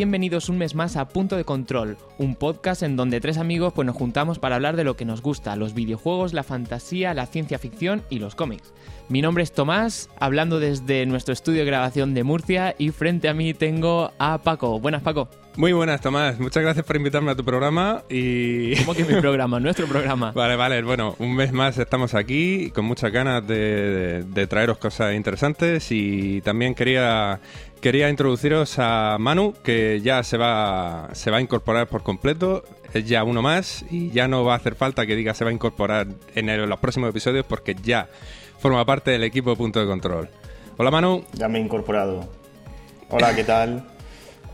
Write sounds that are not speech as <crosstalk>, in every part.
Bienvenidos un mes más a Punto de Control, un podcast en donde tres amigos pues nos juntamos para hablar de lo que nos gusta, los videojuegos, la fantasía, la ciencia ficción y los cómics. Mi nombre es Tomás, hablando desde nuestro estudio de grabación de Murcia y frente a mí tengo a Paco. Buenas Paco. Muy buenas, Tomás. Muchas gracias por invitarme a tu programa y... <laughs> ¿Cómo que mi programa? Nuestro programa. <laughs> Vale, vale. Bueno, un mes más estamos aquí con muchas ganas de, de traeros cosas interesantes y también quería quería introduciros a Manu, que ya se va, se va a incorporar por completo. Es ya uno más y ya no va a hacer falta que diga se va a incorporar en, los próximos episodios porque ya forma parte del equipo de Punto de Control. Hola Manu. Ya me he incorporado. Hola, ¿qué tal?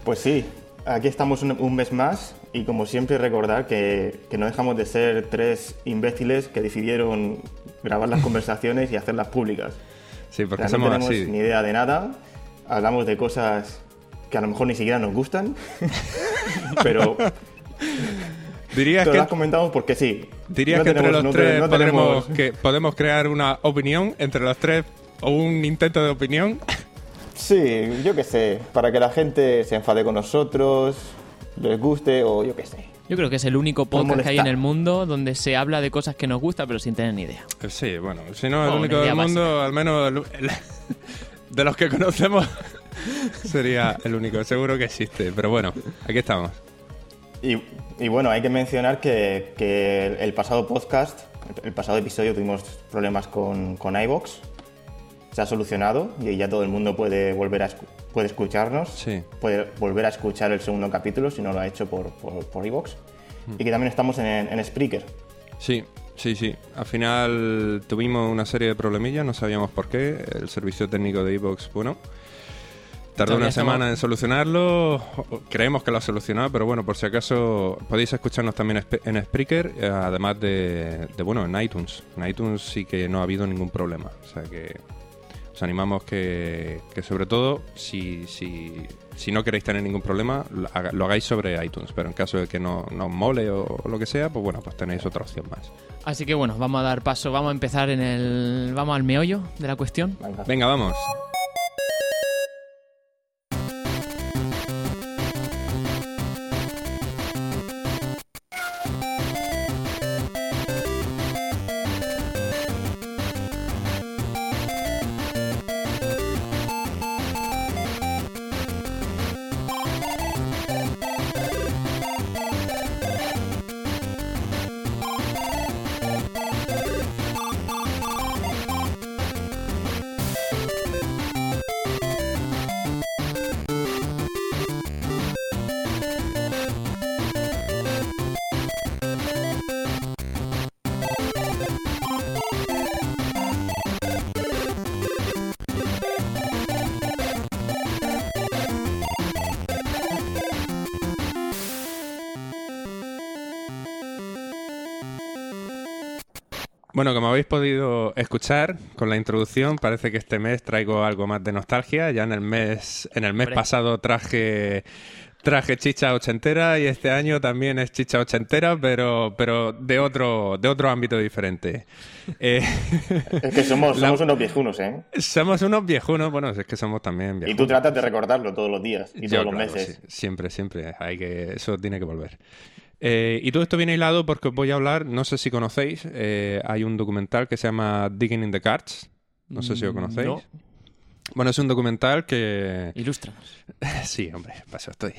Pues sí, aquí estamos un, mes más y como siempre recordar que, que, no dejamos de ser tres imbéciles que decidieron grabar las <laughs> conversaciones y hacerlas públicas. Sí, porque somos no tenemos ni idea de nada hablamos de cosas que a lo mejor ni siquiera nos gustan, <laughs> pero Dirías que las comentamos porque sí. Dirías que entre los tres podemos, que podemos crear una opinión entre los tres o un intento de opinión. Sí, yo qué sé, para que la gente se enfade con nosotros, les guste o yo qué sé. Yo creo que es el único podcast que hay en el mundo donde se habla de cosas que nos gustan pero sin tener ni idea. Sí, bueno, si no es el único del mundo, al menos de los que conocemos, <laughs> sería el único. Seguro que existe, pero bueno, aquí estamos. Y, bueno, hay que mencionar que, el, pasado podcast, el pasado episodio tuvimos problemas con, con iVox. Se ha solucionado y ya todo el mundo puede volver a puede escucharnos. Sí. Puede volver a escuchar el segundo capítulo si no lo ha hecho por, por, iVox. Mm. Y que también estamos en, en Spreaker. Sí, Sí, sí. Al final tuvimos una serie de problemillas, no sabíamos por qué. El servicio técnico de Evox, bueno, tardó una semana en solucionarlo. Creemos que lo ha solucionado, pero bueno, por si acaso podéis escucharnos también en Spreaker, eh, además de, bueno, en iTunes. En iTunes sí que no ha habido ningún problema. O sea que os animamos que, que sobre todo, si, si, si no queréis tener ningún problema, lo hagáis sobre iTunes. Pero en caso de que no, no os mole o lo que sea, pues bueno, pues tenéis otra opción más. Así que bueno, vamos a dar paso, vamos a empezar en el. Vamos al meollo de la cuestión. Venga, vamos. Bueno, como habéis podido escuchar con la introducción, parece que este mes traigo algo más de nostalgia. Ya en el mes, en el mes pasado traje traje chicha ochentera y este año también es chicha ochentera, pero, pero de otro, de otro ámbito diferente. Eh, es que somos, <laughs> somos unos viejunos, ¿eh? Somos unos viejunos, bueno, es que somos también viejunos. Y tú tratas de recordarlo todos los días y todos los meses. siempre, siempre. Hay que, eso tiene que volver. Eh, y todo esto viene hilado porque os voy a hablar, no sé si conocéis, eh, hay un documental que se llama Digging in the Cards. No sé si lo mm, conocéis. Bueno, es un documental que... Ilustra. <laughs> sí, hombre, paso estoy.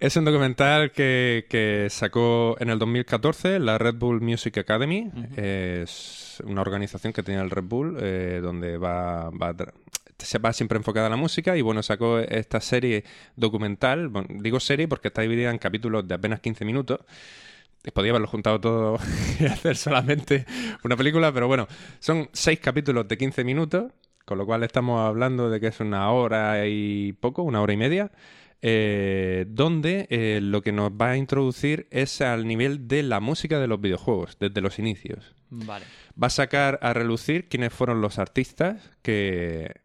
Es un documental que, sacó en el 2014 la Red Bull Music Academy. Es una organización que tiene el Red Bull, eh, donde va, va, se va siempre enfocada a la música y bueno, sacó esta serie documental, digo serie porque está dividida en capítulos de apenas 15 minutos. Podía haberlo juntado todo <laughs> y hacer solamente una película, pero bueno, son seis capítulos de 15 minutos, con lo cual estamos hablando de que es una hora y poco, una hora y media, eh, donde eh, lo que nos va a introducir es al nivel de la música de los videojuegos, desde los inicios. Vale. Va a sacar a relucir quiénes fueron los artistas que,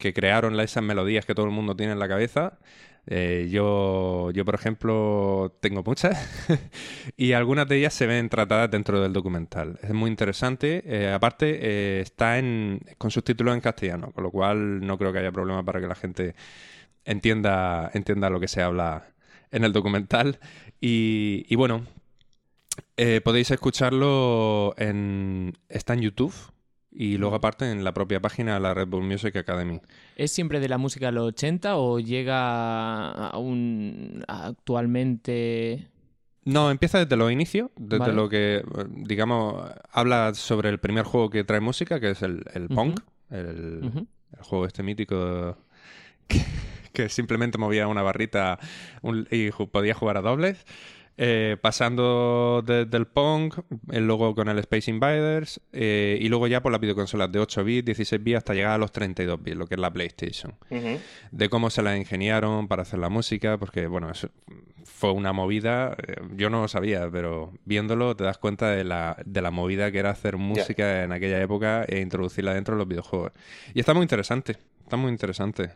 que crearon esas melodías que todo el mundo tiene en la cabeza. Eh, yo, yo, por ejemplo, tengo muchas <laughs> y algunas de ellas se ven tratadas dentro del documental. Es muy interesante. Eh, aparte, eh, está en, con subtítulos en castellano, con lo cual no creo que haya problema para que la gente entienda, entienda lo que se habla en el documental. Y, y bueno, podéis escucharlo en. Está en YouTube. Y luego aparte en la propia página de la Red Bull Music Academy. ¿Es siempre de la música de los 80 o llega a un actualmente no, empieza desde los inicios, desde Vale. lo que, digamos, habla sobre el primer juego que trae música, que es el, el Pong, el, juego este mítico <laughs> que, que simplemente movía una barrita un- y podía jugar a dobles. Eh, pasando desde el Pong, eh, luego con el Space Invaders, eh, y luego ya por las videoconsolas de 8 bits, 16 bits, hasta llegar a los 32 bits, lo que es la PlayStation de cómo se la ingeniaron para hacer la música, porque bueno, eso fue una movida, eh, yo no lo sabía, pero viéndolo te das cuenta de la, de la movida que era hacer música en aquella época e introducirla dentro de los videojuegos. Y está muy interesante, está muy interesante.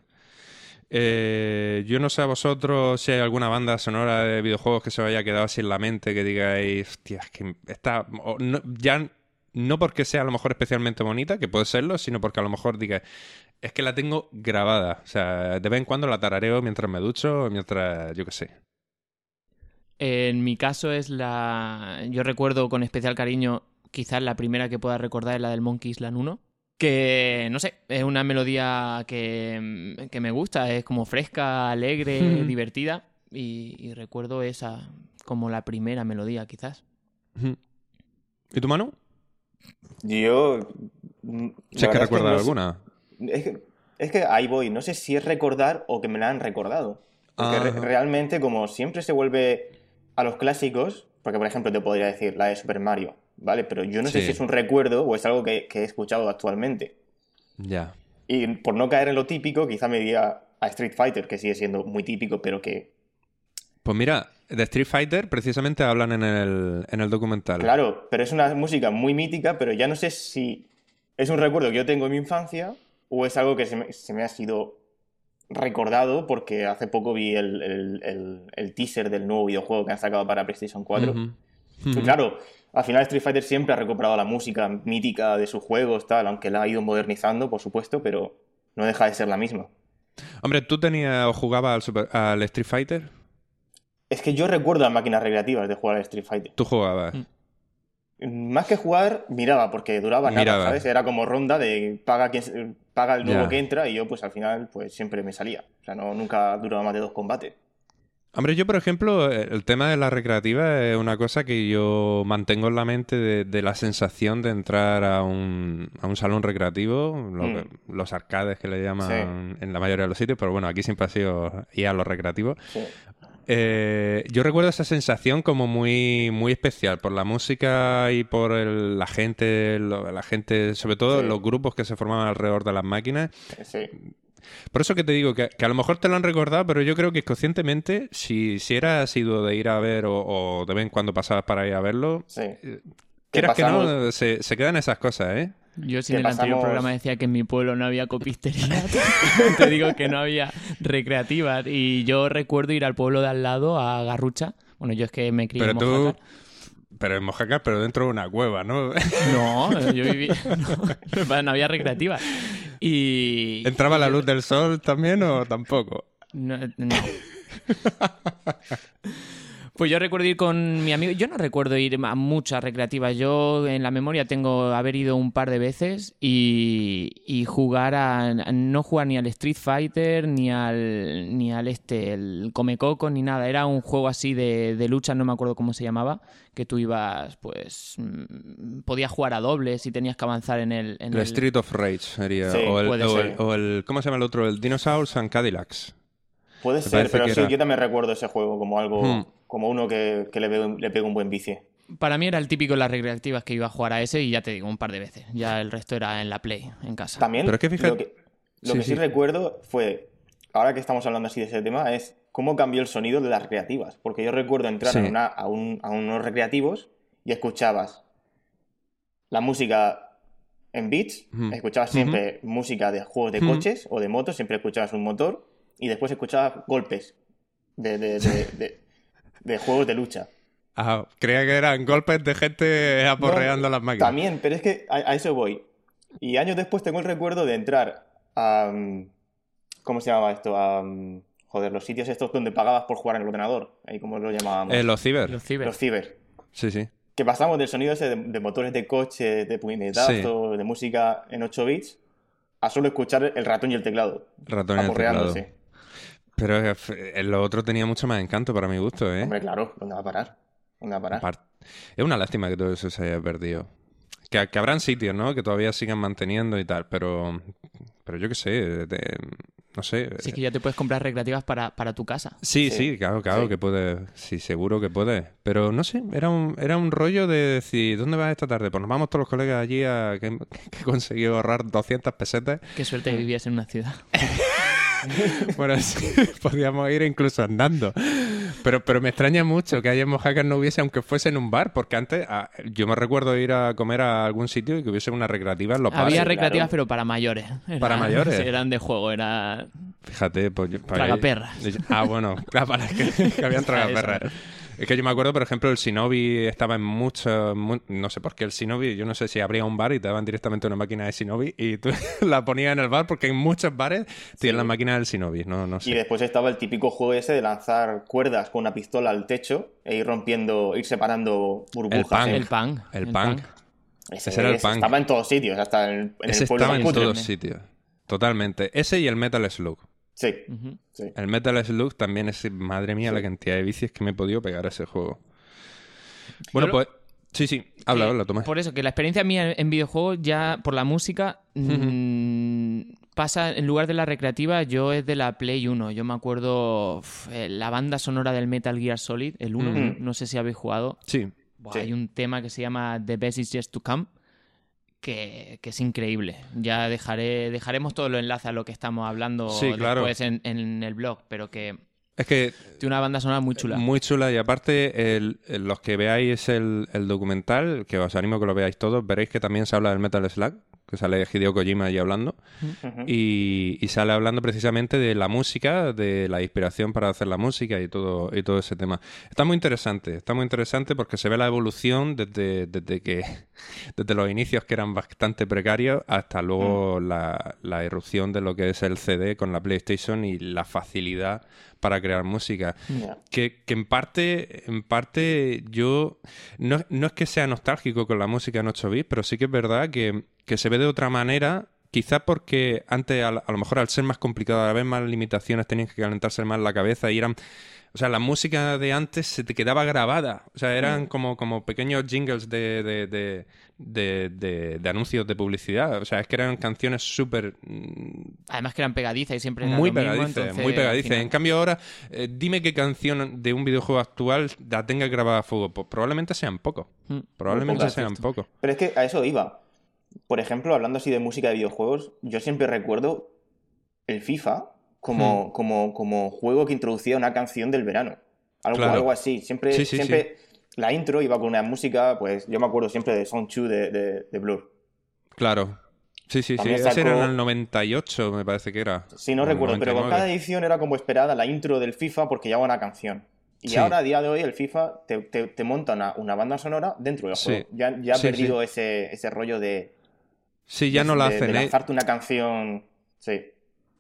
Eh, yo no sé a vosotros si hay alguna banda sonora de videojuegos que se os haya quedado así en la mente, que digáis, hostia, es que está... ya no porque sea a lo mejor especialmente bonita, que puede serlo, sino porque a lo mejor diga, es que la tengo grabada. O sea, de vez en cuando la tarareo mientras me ducho mientras, yo qué sé. En mi caso es la... Yo recuerdo con especial cariño, quizás la primera que pueda recordar es la del Monkey Island 1. Que, no sé, es una melodía que, que me gusta, es como fresca, alegre, <laughs> divertida. Y, y recuerdo esa como la primera melodía, quizás. ¿Y tu mano? Yo. mm, Si es que recuerdas no sé- alguna. Es que, es que ahí voy, no sé si es recordar o que me la han recordado. Porque re- Ajá. realmente, como siempre se vuelve a los clásicos, porque por ejemplo te podría decir la de Super Mario, ¿vale? Pero yo no sé si es un recuerdo o es algo que, que he escuchado actualmente. Ya. Y por no caer en lo típico, quizá me diría a Street Fighter, que sigue siendo muy típico, pero que, Pues mira, de Street Fighter precisamente hablan en el, en el documental. claro, pero es una música muy mítica, pero ya no sé si es un recuerdo que yo tengo en mi infancia o es algo que se me, se me ha sido recordado porque hace poco vi el, el- el- el teaser del nuevo videojuego que han sacado para PlayStation 4. Ujú. Y Ujú. claro, al final Street Fighter siempre ha recuperado la música mítica de sus juegos, tal, aunque la ha ido modernizando, por supuesto, pero no deja de ser la misma. Hombre, ¿tú tenías o jugabas al, Super- al Street Fighter? Es que yo recuerdo las máquinas recreativas de jugar al Street Fighter. Tú jugabas. Mm. Más que jugar, miraba, porque duraba nada, Miraba. ¿sabes? Era como ronda de paga, quien, se- paga el nuevo que entra y yo pues al final pues siempre me salía. O sea, no, nunca duraba más de dos combates. Hombre, yo, por ejemplo, eh, el tema de la recreativa es una cosa que yo mantengo en la mente de, de la sensación de entrar a un, a un salón recreativo, lo que- los arcades que le llaman en la mayoría de los sitios, pero bueno, aquí siempre ha sido ir a los recreativos. Sí. Eh, yo recuerdo esa sensación como muy, muy especial por la música y por el- la gente, lo- la gente, sobre todo Sí. los grupos que se formaban alrededor de las máquinas. Sí. Por eso que te digo que, que a lo mejor te lo han recordado, pero yo creo que conscientemente, si, si eras sido de ir a ver o, o de vez en cuando pasabas para ir a verlo, sí. quieras que no, se, se quedan esas cosas, ¿eh? Yo si en el anterior pasamos- programa decía que en mi pueblo no había copistería, <laughs> te digo que no había recreativas. Y yo recuerdo ir al pueblo de al lado, a Garrucha. Bueno, yo es que me crié Pero en tú, Mojácar. pero en Mojácar, pero dentro de una cueva, ¿no? No, yo viví... <laughs> No, no había recreativas. Y... ¿Entraba la luz del sol también o tampoco? No, no. <laughs> Pues yo recuerdo ir con mi amigo. Yo no recuerdo ir a muchas recreativas. Yo en la memoria tengo haber ido un par de veces y, y jugar a. No jugar ni al Street Fighter, ni al. ni al este, el Come Coco, ni nada. Era un juego así de, de lucha, no me acuerdo cómo se llamaba. Que tú ibas, pues. mm, Podías jugar a dobles y tenías que avanzar en el. En El el- Street of Rage sería. Sí, o, el, puede o, ser. el, o el- ¿Cómo se llama el otro? El Dinosaurs and Cadillacs. Puede Me ser, pero sí, era- yo también recuerdo ese juego como algo, Hmm. Como uno que, que le, le pega un buen vicio. Para mí era el típico en las recreativas que iba a jugar a ese y ya te digo, un par de veces. Ya el resto era en la Play, en casa. También Pero es que fíjate- lo que, lo Sí, que sí, sí. recuerdo fue, ahora que estamos hablando así de ese tema, es cómo cambió el sonido de las recreativas. Porque yo recuerdo entrar Sí. a, una- a un- a unos recreativos y escuchabas la música en beats, escuchabas siempre música de juegos de coches o de motos, siempre escuchabas un motor y después escuchabas golpes de, de- de- de- juegos de lucha. Ah, creía que eran golpes de gente aporreando No, las máquinas. También, pero es que a, a eso voy. Y años después tengo el recuerdo de entrar a, mm, ¿Cómo se llamaba esto? A, mm, joder, los sitios estos donde pagabas por jugar en el ordenador. Ahí como lo llamábamos. Eh, los ciber. Los ciber. Los ciber. Sí, sí. Que pasamos del sonido ese de, de motores de coche, de puñetazos, de música en 8 bits, a solo escuchar el ratón y el teclado. Ratón y el teclado. Pero eh, f- lo otro tenía mucho más encanto para mi gusto, ¿eh? Hombre, claro, ¿dónde va a parar? ¿Dónde va a parar? Apart- Es una lástima que todo eso se haya perdido. Que, que habrán sitios, ¿no? Que todavía sigan manteniendo y tal, pero... Pero yo qué sé, de- no sé. Sí, que ya te puedes comprar recreativas para, para tu casa. Sí, Sí. sí, claro, claro Sí. que puede. Sí, seguro que puede. Pero no sé, era un, era un rollo de decir, ¿dónde vas esta tarde? Pues nos vamos todos los colegas allí a que, <laughs> que he conseguido ahorrar 200 pesetas. Qué suerte que vivías en una ciudad. <laughs> <laughs> Bueno, sí, <laughs> podíamos ir incluso andando. Pero, pero me extraña mucho que Hayamos Hackers no hubiese, aunque fuese en un bar, porque antes ah, yo me recuerdo ir a comer a algún sitio y que hubiese una recreativa en los Había bares. recreativas, claro. pero para mayores. Era- ¿Para mayores? <laughs> eran de juego, era... Fíjate, pues Tragaperras. Ah, bueno, claro, para que, que habían tragaperras. Es que yo me acuerdo, por ejemplo, el Shinobi estaba en muchos... mu- no sé por qué el Shinobi, yo no sé si abría un bar y te daban directamente una máquina de Shinobi y tú <laughs> la ponías en el bar porque en muchos bares tienen la máquina del Shinobi, no, no Y sé. después estaba el típico juego ese de lanzar cuerdas con una pistola al techo e ir rompiendo, ir separando burbujas. punk. ¿eh? El punk. El punk. Ese, ese era el ese punk. Estaba en todos sitios, hasta en, en Ese el pueblo estaba en todos sitios. Totalmente. Ese y el Metal Slug. Sí. El Metal Slug también es, madre mía, la cantidad de vicios que me he podido pegar a ese juego. Bueno, pues... Sí, sí, habla, Que- habla, Tomás. Por eso, que la experiencia mía en videojuegos, ya por la música, mm, pasa en lugar de la recreativa, yo es de la Play 1. Yo me acuerdo uf, eh, la banda sonora del Metal Gear Solid, el 1, Ujú. no sé si habéis jugado. Sí. Buah, Sí. Hay un tema que se llama The Best Is Just to Come. Que, que es increíble. Ya dejaré, dejaremos todo lo enlace a lo que estamos hablando Sí, claro. después en, en el blog, pero que Es que tiene una banda sonora muy chula. Muy chula y aparte el- los que veáis el, el documental, que os animo que lo veáis todos, veréis que también se habla del Metal Slug, que sale Hideo Kojima allí hablando, y, y sale hablando precisamente de la música, de la inspiración para hacer la música y todo, y todo ese tema. Está muy interesante, está muy interesante porque se ve la evolución desde, desde que <laughs> desde los inicios que eran bastante precarios hasta luego la, la irrupción de lo que es el CD con la PlayStation y la facilidad para crear música. Que, que en parte, en parte yo no, no es que sea nostálgico con la música en 8 bits, pero sí que es verdad que, que se ve de otra manera. Quizá porque antes, a, a lo mejor al ser más complicado, al haber más limitaciones, tenías que calentarse más la cabeza y eran... O sea, la música de antes se te quedaba grabada. O sea, eran como, como pequeños jingles de, de, de, de- de- de anuncios de publicidad. O sea, es que eran canciones súper mm, Además que eran pegadizas y siempre era muy lo mismo, pegadiza, entonces, muy al pegadiza. final- En cambio ahora, eh, dime qué canción de un videojuego actual la tenga grabada a fuego. Pues probablemente sean pocos. Mm. Probablemente sean pocos. Pero es que a eso iba. Por ejemplo, hablando así de música de videojuegos, yo siempre recuerdo el FIFA como, como, como juego que introducía una canción del verano. Algo, Claro. algo así. Siempre, Sí, sí, siempre la intro iba con una música, pues yo me acuerdo siempre de Song 2 de, de, de Blur. Claro. Sí, sí, sí. También Ese era en sacó- el 98, me parece que era. Sí, no O recuerdo, pero con 99. cada edición era como esperada la intro del FIFA porque llevaba una canción. Y Sí. ahora, a día de hoy, el FIFA te, te- te monta una, una banda sonora dentro del Sí. juego. Ya, ya ha Sí, perdido Ese, ese rollo de, Sí, ya de- no la hacen. de ¿eh? lanzarte una canción. Sí.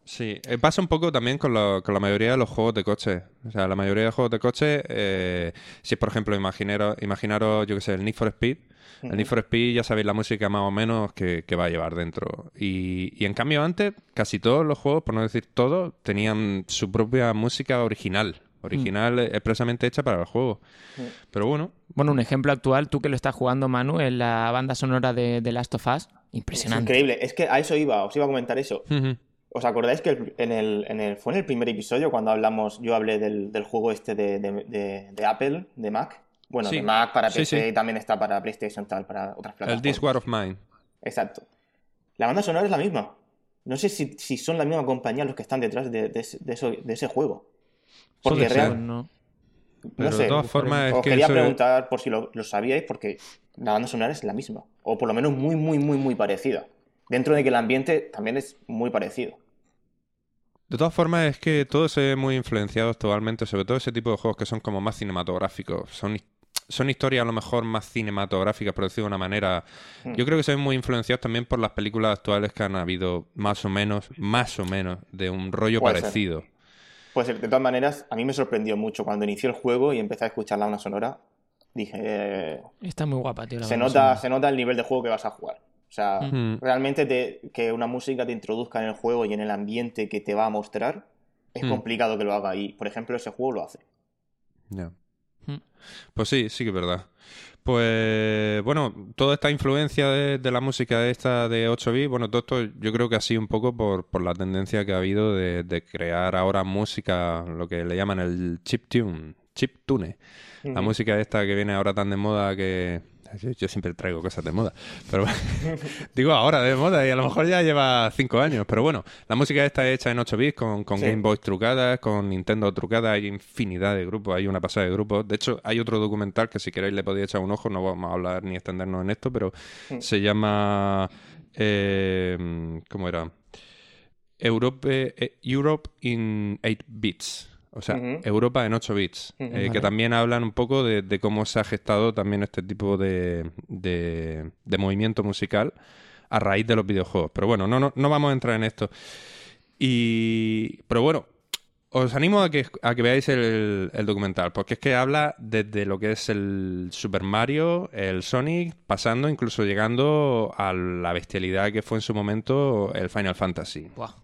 Sí, eh, pasa un poco también con, lo- con la mayoría de los juegos de coche. O sea, la mayoría de juegos de coche, eh, si es por ejemplo, imaginaros, imaginaros yo que sé, el Need for Speed. El Need for Speed ya sabéis la música más o menos que, que va a llevar dentro. Y, y en cambio antes, casi todos los juegos, por no decir todos, tenían su propia música original. Original eh, expresamente hecha para el juego. Pero bueno, Bueno, un ejemplo actual, tú que lo estás jugando, Manu, en la banda sonora de, de Last of Us. Es Impresionante. increíble. Es que a eso iba, os iba a comentar eso. ¿Os acordáis que el- en el, en el- fue en el primer episodio cuando hablamos, yo hablé del, del juego este de, de- de- de Apple, de Mac? Bueno, Sí. de Mac para PC sí. y también está para PlayStation tal, para otras el plataformas. This War of Mine. Exacto. La banda sonora es la misma. No sé si, si son la misma compañía los que están detrás de, de ese, de eso- de ese juego. Porque Puede ser. real- Pues no. Pero no de sé, todas formas es os que quería eso- preguntar por si lo, lo sabíais, porque la banda sonora es la misma. O por lo menos muy, muy, muy, muy parecida. Dentro de que el ambiente también es muy parecido. De todas formas, es que todo se ve muy influenciado actualmente, sobre todo ese tipo de juegos que son como más cinematográficos. Son, son historias a lo mejor más cinematográficas, por decirlo de una manera. Hmm. Yo creo que se ven muy influenciados también por las películas actuales que han habido más o menos, más o menos, de un rollo Puede ser. parecido. Pues de todas maneras, a mí me sorprendió mucho cuando inició el juego y empecé a escuchar la una sonora. Dije, eh, Está muy guapa, tío. la se nota, se nota el nivel de juego que vas a jugar. O sea, Mm. realmente te- que una música te introduzca en el juego y en el ambiente que te va a mostrar es Mm. complicado que lo haga. Y, por ejemplo, ese juego lo hace. Ya. Pues sí, sí que es verdad. Pues bueno, toda esta influencia de, de la música esta de 8 bits, bueno, todo esto yo creo que ha sido un poco por, por la tendencia que ha habido de, de crear ahora música, lo que le llaman el chip tune. La música esta que viene ahora tan de moda que... Yo, yo siempre traigo cosas de moda, pero <laughs> digo ahora de moda y a lo mejor ya lleva 5 años, pero bueno, la música esta hecha en 8 bits con, con Sí. Game Boy trucadas, con Nintendo trucadas, hay infinidad de grupos, hay una pasada de grupos. De hecho, hay otro documental que si queréis le podéis echar un ojo, no vamos a hablar ni extendernos en esto, pero Mm. se llama... eh, ¿Cómo era? Europe, eh, Europe in 8 bits. O sea. Europa en 8 bits. Eh, Que también hablan un poco de, de cómo se ha gestado también este tipo de, de, de movimiento musical a raíz de los videojuegos. Pero bueno, no, no, no vamos a entrar en esto. Y. Pero bueno, os animo a que, a que veáis el, el documental, porque es que habla desde lo que es el Super Mario, el Sonic, pasando, incluso llegando a la bestialidad que fue en su momento el Final Fantasy. Buah.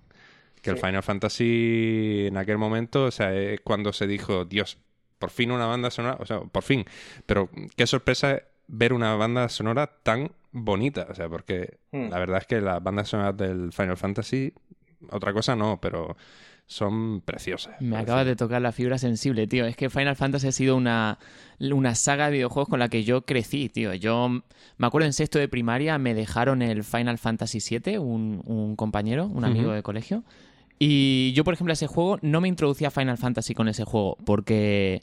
Que el. Final Fantasy en aquel momento, o sea, es cuando se dijo, Dios, por fin una banda sonora, o sea, por fin. Pero qué sorpresa ver una banda sonora tan bonita, o sea, porque Hmm. la verdad es que las bandas sonoras del Final Fantasy, otra cosa no, pero son preciosas. Me acabas de tocar la fibra sensible, tío. Es que Final Fantasy ha sido una, una saga de videojuegos con la que yo crecí, tío. Yo me acuerdo en sexto de primaria me dejaron el Final Fantasy VII, un, un compañero, un amigo de colegio. Y yo, por ejemplo, a ese juego no me introducía a Final Fantasy con ese juego, porque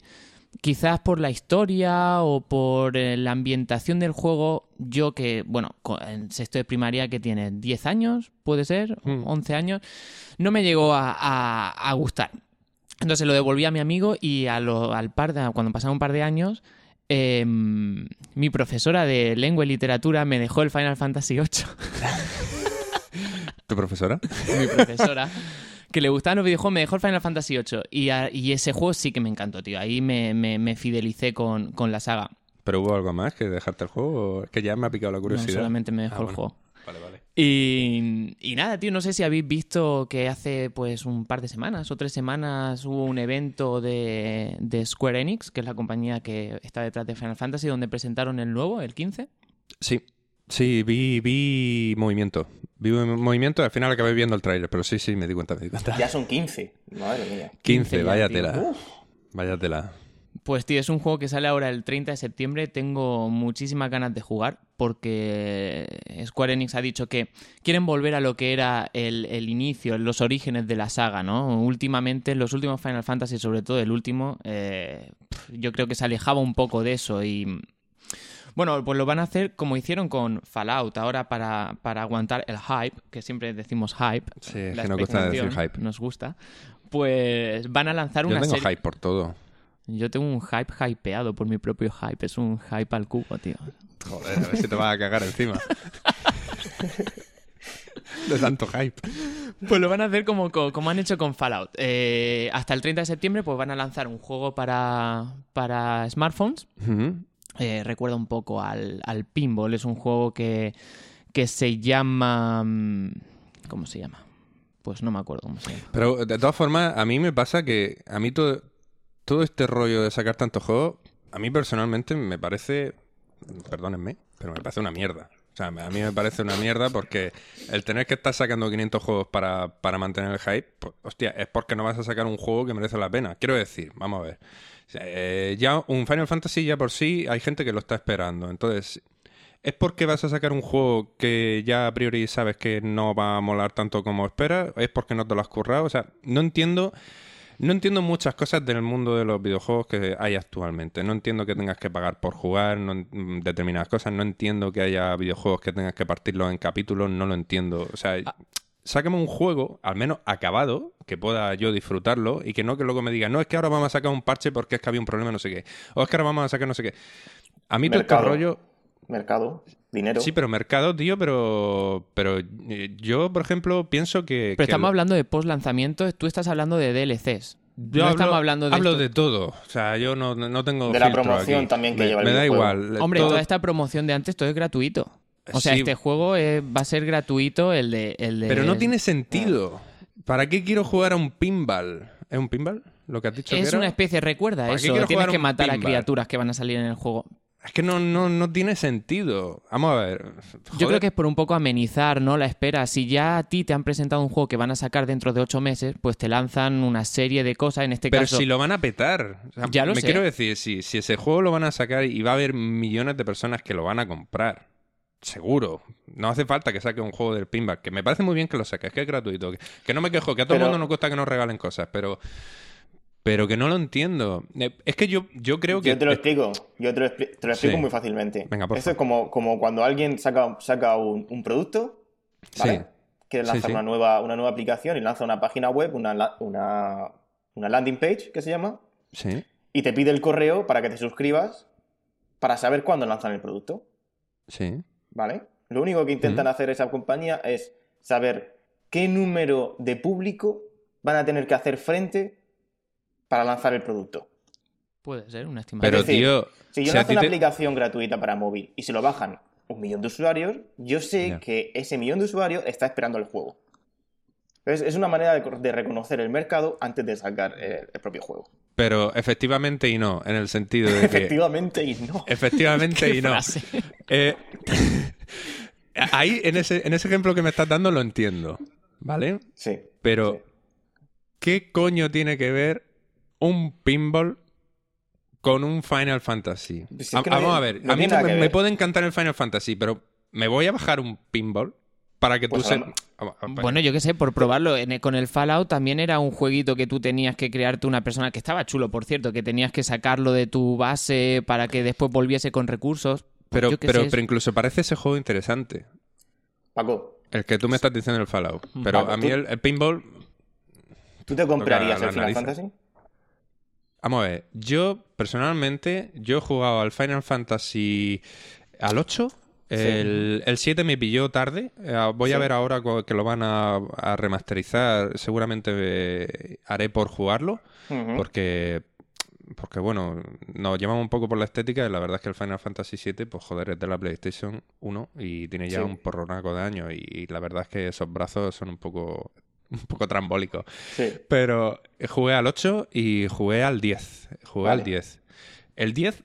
quizás por la historia o por eh, la ambientación del juego, yo que, bueno, en sexto de primaria que tiene 10 años, puede ser, Mm. 11 años, no me llegó a, a- a gustar. Entonces lo devolví a mi amigo y a lo- al par de, cuando pasaron un par de años, em, mi profesora de lengua y literatura me dejó el Final Fantasy VIII. <laughs> ¿Tu profesora? mi profesora, <laughs> que le gustaban los videojuegos, me dejó el Final Fantasy VIII. Y, a- y ese juego sí que me encantó, tío. Ahí me, me- me fidelicé con, con la saga. ¿Pero hubo algo más que dejarte el juego? Es que ya me ha picado la No curiosidad. solamente me dejó Ah, el bueno. juego. Vale, vale. Y, y nada, tío, no sé si habéis visto que hace pues un par de semanas o tres semanas hubo un evento de, de Square Enix, que es la compañía que está detrás de Final Fantasy, donde presentaron el nuevo, el 15. Sí, sí, vi, vi movimiento. Vi un movimiento y al final acabé viendo el tráiler, pero sí, sí, me di cuenta, me di cuenta. Ya son 15. Madre mía. 15, ya, vaya tío. tela. Vaya tela. Pues tío, es un juego que sale ahora el 30 de septiembre. Tengo muchísimas ganas de jugar porque Square Enix ha dicho que quieren volver a lo que era el, el inicio, los orígenes de la saga, ¿no? Últimamente, los últimos Final Fantasy, sobre todo el último, eh, yo creo que se alejaba un poco de eso y... Bueno, pues lo van a hacer como hicieron con Fallout, ahora para, para aguantar el hype, que siempre decimos hype. Sí, es la que nos gusta decir hype. Nos gusta. Pues van a lanzar Yo una tengo serie... hype por todo. Yo tengo un hype hypeado por mi propio hype. Es un hype al cubo, tío. Joder, a ver si te vas a cagar encima. <laughs> De tanto hype. Pues lo van a hacer como, co- como han hecho con Fallout. Eh, hasta el 30 de septiembre pues van a lanzar un juego para, para smartphones. Ujú. Eh, recuerda un poco al, al pinball. Es un juego que, que se llama... mm, ¿Cómo se llama? Pues no me acuerdo cómo se llama. Pero de todas formas, a mí me pasa que a mí todo, todo este rollo de sacar tantos juegos, a mí personalmente me parece, perdónenme, pero me parece una mierda. O sea, a mí me parece una mierda porque el tener que estar sacando 500 juegos para, para mantener el hype, pues, hostia, es porque no vas a sacar un juego que merece la pena. Quiero decir, vamos a ver. Eh, ya un Final Fantasy ya por sí hay gente que lo está esperando. Entonces, ¿Es porque vas a sacar un juego que ya a priori sabes que no va a molar tanto como esperas? ¿Es porque no te lo has currado? O sea, no entiendo. No entiendo muchas cosas del mundo de los videojuegos que hay actualmente. No entiendo que tengas que pagar por jugar no, mm, determinadas cosas. No entiendo que haya videojuegos que tengas que partirlos en capítulos. No lo entiendo. O sea, Ah, sácame un juego, al menos acabado, que pueda yo disfrutarlo y que no que luego me diga, no, es que ahora vamos a sacar un parche porque es que había un problema, no sé qué. O es que ahora vamos a sacar no sé qué. A mí todo este rollo... Mercado, dinero. Sí, pero mercado, tío, pero, pero eh, yo, por ejemplo, pienso que... Pero estamos hablando de post lanzamiento, tú estás hablando de DLCs. Yo no hablo, estamos hablando de hablo de todo. O sea, yo no, no tengo. De la promoción también que lleva el Me da igual. Hombre, toda esta promoción de antes todo es gratuito. O sea, este juego va a ser gratuito, el de, el de... Pero no tiene sentido. ¿Para qué quiero jugar a un pinball? ¿Es un pinball? Lo que has dicho Es que una especie, recuerda eso. Tienes que matar a criaturas que van a salir en el juego. Es que no, no, no tiene sentido. Vamos a ver. Yo creo que es por un poco amenizar, ¿no? La espera. Si ya a ti te han presentado un juego que van a sacar dentro de ocho meses, pues te lanzan una serie de cosas. En este Pero caso. Pero si lo van a petar. ya lo me sé. quiero decir, si, si ese juego lo van a sacar y va a haber millones de personas que lo van a comprar. Seguro. No hace falta que saque un juego del pinball. Que me parece muy bien que lo saques, que es gratuito. Que, no me quejo, que a todo el mundo nos cuesta que nos regalen cosas, pero. Pero que no lo entiendo. Eh, es que yo, yo creo que. Yo te lo explico. Yo te lo, explico muy fácilmente. Venga, por Esto es como, como cuando alguien saca, saca un, producto, ¿vale? Que lanza Una, nueva, una nueva aplicación y lanza una página web, una, una, una landing page, que se llama. Sí. Y te pide el correo para que te suscribas para saber cuándo lanzan el producto. Sí. ¿Vale? Lo único que intentan hacer esa compañía es saber qué número de público van a tener que hacer frente para lanzar el producto. Puede ser una estimación. Pero, tío. Si yo lanzo una aplicación gratuita para móvil y se lo bajan un millón de usuarios, yo sé que ese millón de usuarios está esperando el juego. Es una manera de, reconocer el mercado antes de sacar el, propio juego. Pero efectivamente y no, en el sentido de que... <laughs> efectivamente y no. Efectivamente <laughs> y no. Eh, <laughs> ahí, en ese, en ese ejemplo que me estás dando, lo entiendo. ¿Vale? Sí. Pero, ¿qué coño tiene que ver un pinball con un Final Fantasy? Pues vamos a ver, a mí me, puede encantar el Final Fantasy, pero ¿me voy a bajar un pinball? Para que tú pues se... Bueno, yo qué sé, por probarlo. con el Fallout también era un jueguito que tú tenías que crearte una persona que estaba chulo, por cierto, que tenías que sacarlo de tu base para que después volviese con recursos. Pero, pero, pero incluso parece ese juego interesante. Paco. El que tú me estás diciendo el Fallout. Pero a mí el, pinball. ¿Tú te comprarías el Final Fantasy? Vamos a ver, yo personalmente, yo he jugado al Final Fantasy al 8. El, 7 me pilló tarde. Eh, voy a ver ahora que lo van a, remasterizar. Seguramente eh, haré por jugarlo. Porque porque bueno, nos llevamos un poco por la estética y la verdad es que el Final Fantasy VII, pues joder, es de la PlayStation 1 y tiene ya un porronaco de años y, la verdad es que esos brazos son un poco <laughs> un poco trambólico. Sí. Pero jugué al 8 y jugué al 10. Jugué al 10. El 10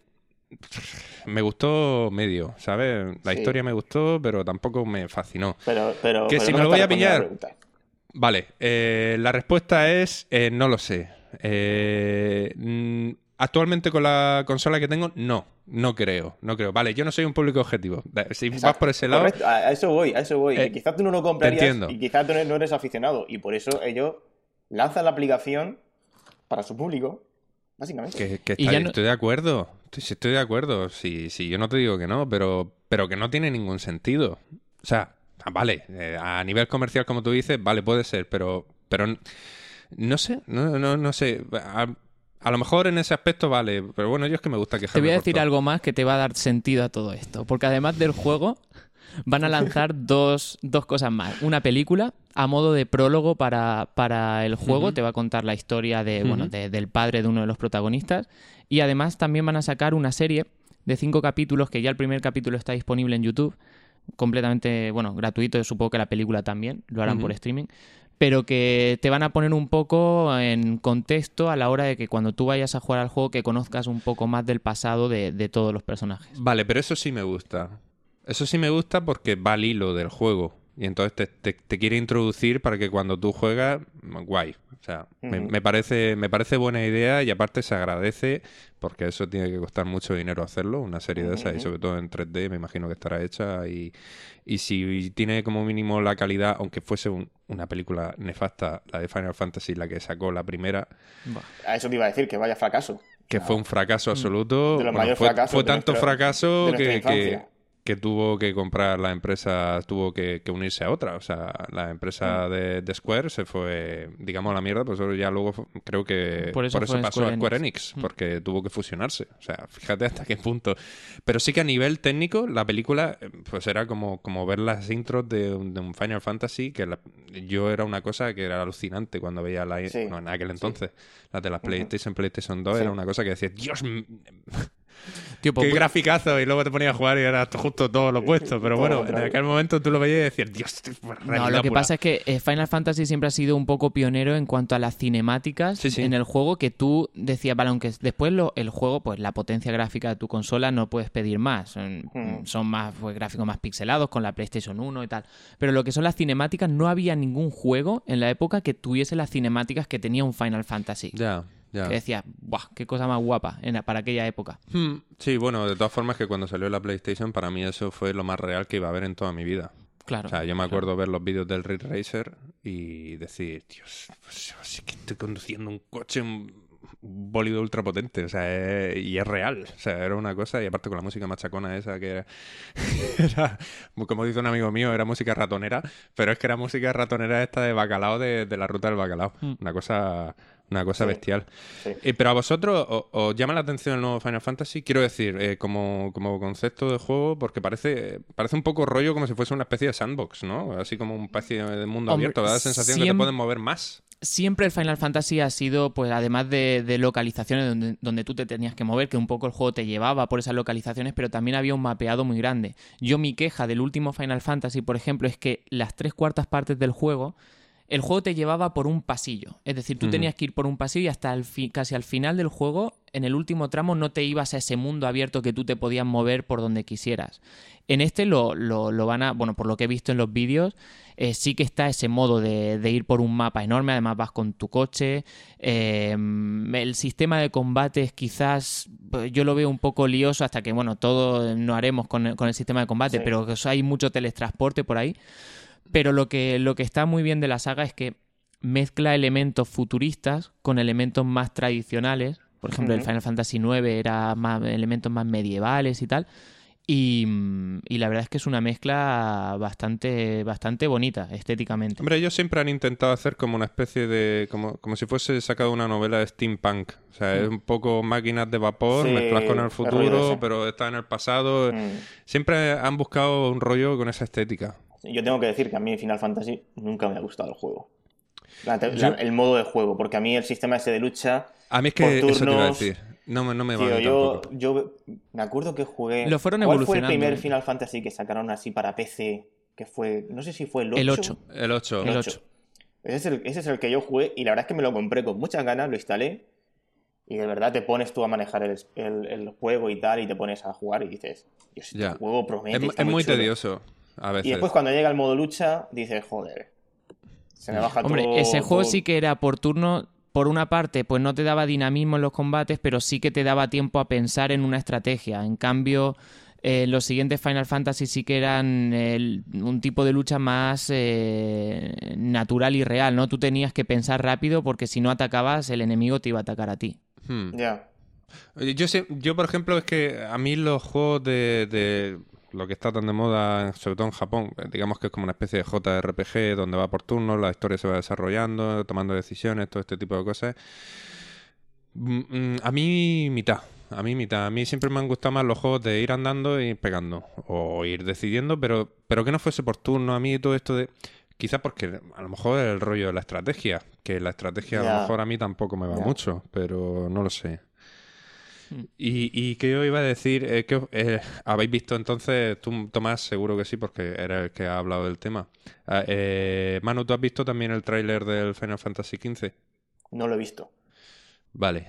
me gustó medio, ¿sabes? La historia me gustó, pero tampoco me fascinó. Pero, pero, que si me lo voy a pillar. Vale, eh, la respuesta es eh, no lo sé. Eh, mm, actualmente con la consola que tengo, no. No creo, no creo. Vale, yo no soy un público objetivo. Si vas por ese lado. A eso voy, a eso voy. Eh, quizás tú no lo comprarías y quizás tú no eres aficionado. Y por eso ellos lanzan la aplicación para su público, básicamente. Que, Estoy de acuerdo. Estoy, estoy de acuerdo. Sí, sí, yo no te digo que no, pero, pero que no tiene ningún sentido. O sea, vale, eh, a nivel comercial, como tú dices, vale, puede ser, pero, pero no sé, no, no, no sé. A lo mejor en ese aspecto vale, pero bueno, yo es que me gusta que Te voy a decir algo más que te va a dar sentido a todo esto. Porque además del juego, van a lanzar <laughs> dos, dos cosas más. Una película a modo de prólogo para, para el juego. Te va a contar la historia de, bueno, del padre de uno de los protagonistas. Y además también van a sacar una serie de cinco capítulos, que ya el primer capítulo está disponible en YouTube. Completamente, bueno, gratuito. Supongo que la película también lo harán por streaming pero que te van a poner un poco en contexto a la hora de que cuando tú vayas a jugar al juego que conozcas un poco más del pasado de, todos los personajes. Vale, pero eso sí me gusta. Eso sí me gusta porque va al hilo del juego. Y entonces te, quiere introducir para que cuando tú juegas, guay. O sea, me, parece, me parece buena idea y aparte se agradece porque eso tiene que costar mucho dinero hacerlo, una serie de esas, y sobre todo en 3D me imagino que estará hecha. Y, y si tiene como mínimo la calidad, aunque fuese una película nefasta, la de Final Fantasy, la que sacó la primera. A eso te iba a decir, que vaya fracaso. Que fue un fracaso absoluto. fue, tanto fracaso que, que tuvo que comprar la empresa, tuvo que, unirse a otra. O sea, la empresa mm. de, Square se fue, digamos, a la mierda, pues ya luego creo que por eso, pasó a Square Enix, mm. porque tuvo que fusionarse. O sea, fíjate hasta qué punto. Pero sí que a nivel técnico, la película, pues era como, como ver las intros de, un Final Fantasy, que yo era una cosa que era alucinante cuando veía la... no, en aquel entonces, la de las PlayStation, PlayStation 2, era una cosa que decía, Dios... Qué pues, graficazo, y luego te ponía a jugar y era justo todo lo opuesto. Pero bueno, en aquel momento tú lo veías y decías, Dios, No, lo que pasa es que eh, Final Fantasy siempre ha sido un poco pionero en cuanto a las cinemáticas en el juego que tú decías, vale, aunque después lo, el juego, pues la potencia gráfica de tu consola no puedes pedir más. Son, hmm. más pues, gráficos más pixelados con la PlayStation 1 y tal. Pero lo que son las cinemáticas, no había ningún juego en la época que tuviese las cinemáticas que tenía un Final Fantasy. Ya. Que decía, ¡buah! ¡Qué cosa más guapa para aquella época! Hmm. Sí, bueno, de todas formas que cuando salió la PlayStation, para mí eso fue lo más real que iba a haber en toda mi vida. Claro. O sea, yo me acuerdo ver los vídeos del Ridge Racer y decir, Dios, pues, sí que estoy conduciendo un coche, un bólido ultra potente, o sea, y es real, o sea, era una cosa, y aparte con la música machacona esa que <laughs> era, como dice un amigo mío, era música ratonera, pero es que era música ratonera esta de bacalao de, la ruta del bacalao, hmm. una cosa una cosa bestial. Eh, pero a vosotros os, llama la atención el nuevo Final Fantasy, quiero decir, eh, como, como, concepto de juego, porque parece, parece un poco rollo como si fuese una especie de sandbox, ¿no? Así como un especie de mundo abierto, da la sensación de que te pueden mover más. Siempre el Final Fantasy ha sido, pues además de, localizaciones donde, donde, tú te tenías que mover, que un poco el juego te llevaba por esas localizaciones, pero también había un mapeado muy grande. Yo mi queja del último Final Fantasy, por ejemplo, es que las tres cuartas partes del juego el juego te llevaba por un pasillo. Es decir, tú tenías que ir por un pasillo y hasta el casi al final del juego, en el último tramo, no te ibas a ese mundo abierto que tú te podías mover por donde quisieras. En este lo, lo, van a, bueno, por lo que he visto en los vídeos, eh, sí que está ese modo de, ir por un mapa enorme, además vas con tu coche. Em, el sistema de combates quizás pues, yo lo veo un poco lioso hasta que, bueno, todo no haremos con, el sistema de combate, pero hay mucho teletransporte por ahí. Pero lo que, lo que está muy bien de la saga es que mezcla elementos futuristas con elementos más tradicionales. Por ejemplo, el Final Fantasy IX era más elementos más medievales y tal. Y, la verdad es que es una mezcla bastante, bastante bonita estéticamente. Hombre, ellos siempre han intentado hacer como una especie de. como, como si fuese sacado una novela de steampunk. O sea, es un poco máquinas de vapor, mezclas con el futuro, pero está en el pasado. Mm. Siempre han buscado un rollo con esa estética. Yo tengo que decir que a mí Final Fantasy nunca me ha gustado el juego. el modo de juego, porque a mí el sistema ese de lucha. A mí es que eso te iba a decir. No, me, no me va yo, yo me acuerdo que jugué. Lo fueron ¿Cuál fue el primer Final Fantasy que sacaron así para PC? Que fue. No sé si fue el 8. El 8. El 8. El 8. Ese, es el, ese es el que yo jugué y la verdad es que me lo compré con muchas ganas, lo instalé. Y de verdad te pones tú a manejar el, el, juego y tal, y te pones a jugar y dices, Dios, este juego promete. Es, muy, tedioso. Y después cuando llega el modo lucha, dices, joder, se me baja Hombre, ese juego sí que era por turno. Por una parte, pues no te daba dinamismo en los combates, pero sí que te daba tiempo a pensar en una estrategia. En cambio, eh, los siguientes Final Fantasy sí que eran un tipo de lucha más eh, natural y real, ¿no? Tú tenías que pensar rápido porque si no atacabas, el enemigo te iba a atacar a ti. Hmm. Ya. Yo, sé, yo, por ejemplo, es que a mí los juegos de lo que está tan de moda, sobre todo en Japón, eh, digamos que es como una especie de JRPG donde va por turnos, la historia se va desarrollando, tomando decisiones, todo este tipo de cosas. Mm, mm, a mí mitad, a mí mitad. A mí siempre me han gustado más los juegos de ir andando y pegando o ir decidiendo, pero, pero que no fuese por turno. A mí todo esto de... Quizás porque a lo mejor el rollo de la estrategia, que la estrategia a lo mejor a mí tampoco me va mucho, pero no lo sé. Y, y que yo iba a decir, eh, que eh, habéis visto entonces, tú Tomás seguro que sí, porque era el que ha hablado del tema. Ah, eh, Manu, ¿tú has visto también el tráiler del Final Fantasy XV? No lo he visto. Vale,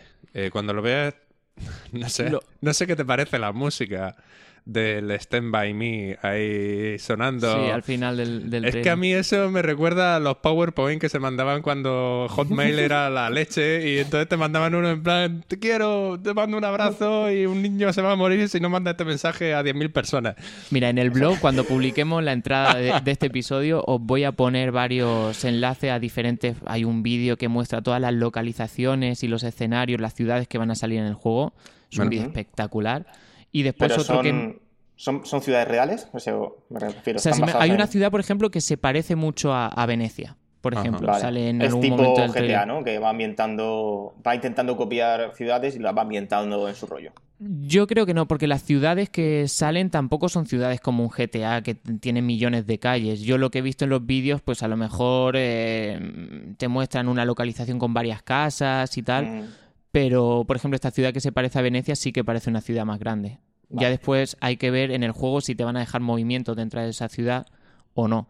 cuando lo veas, <laughs> no sé, no sé qué te parece la música del Stand By Me ahí sonando. Sí, al final del, del Es que a mí eso me recuerda a los PowerPoint que se mandaban cuando Hotmail era la leche y entonces te mandaban uno en plan, te quiero, te mando un abrazo y un niño se va a morir si no manda este mensaje a 10.000 personas. Mira, en el blog, cuando publiquemos la entrada de, de este episodio, os voy a poner varios enlaces a diferentes... Hay un vídeo que muestra todas las localizaciones y los escenarios, las ciudades que van a salir en el juego. Es un vídeo espectacular. Y después otro son, que... ¿Son, son ciudades reales? O sea, me refiero. O sea, ¿están si me- basadas hay en- una ciudad, por ejemplo, que se parece mucho a, a Venecia, por Ajá. ejemplo. Vale. Sale en es algún tipo momento del GTA, trailer. ¿no? Que va ambientando, va intentando copiar ciudades y las va ambientando en su rollo. Yo creo que no, porque las ciudades que salen tampoco son ciudades como un GTA que t- tiene millones de calles. Yo lo que he visto en los vídeos, pues a lo mejor eh, te muestran una localización con varias casas y tal, Mm, pero por ejemplo esta ciudad que se parece a Venecia sí que parece una ciudad más grande. Ya después hay que ver en el juego si te van a dejar movimiento dentro de esa ciudad o no.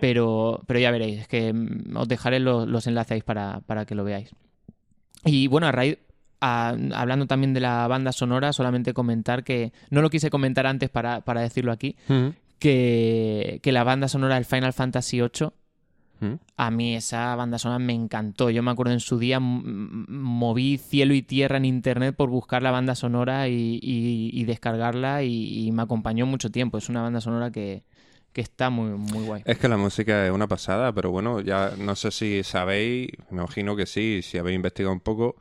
Pero, pero ya veréis, es que mm, os dejaré los, los enlaces para, para que lo veáis. Y bueno, a raíz, a- hablando también de la banda sonora, solamente comentar que, no lo quise comentar antes para, para decirlo aquí, que, que la banda sonora del Final Fantasy VIII, Mm. a mí esa banda sonora me encantó. Yo me acuerdo en su día, moví cielo y tierra en internet por buscar la banda sonora y, y- y descargarla y, y me acompañó mucho tiempo. Es una banda sonora que, que está muy, muy guay. Es que la música es una pasada, pero bueno, ya no sé si sabéis, me imagino que sí, si habéis investigado un poco,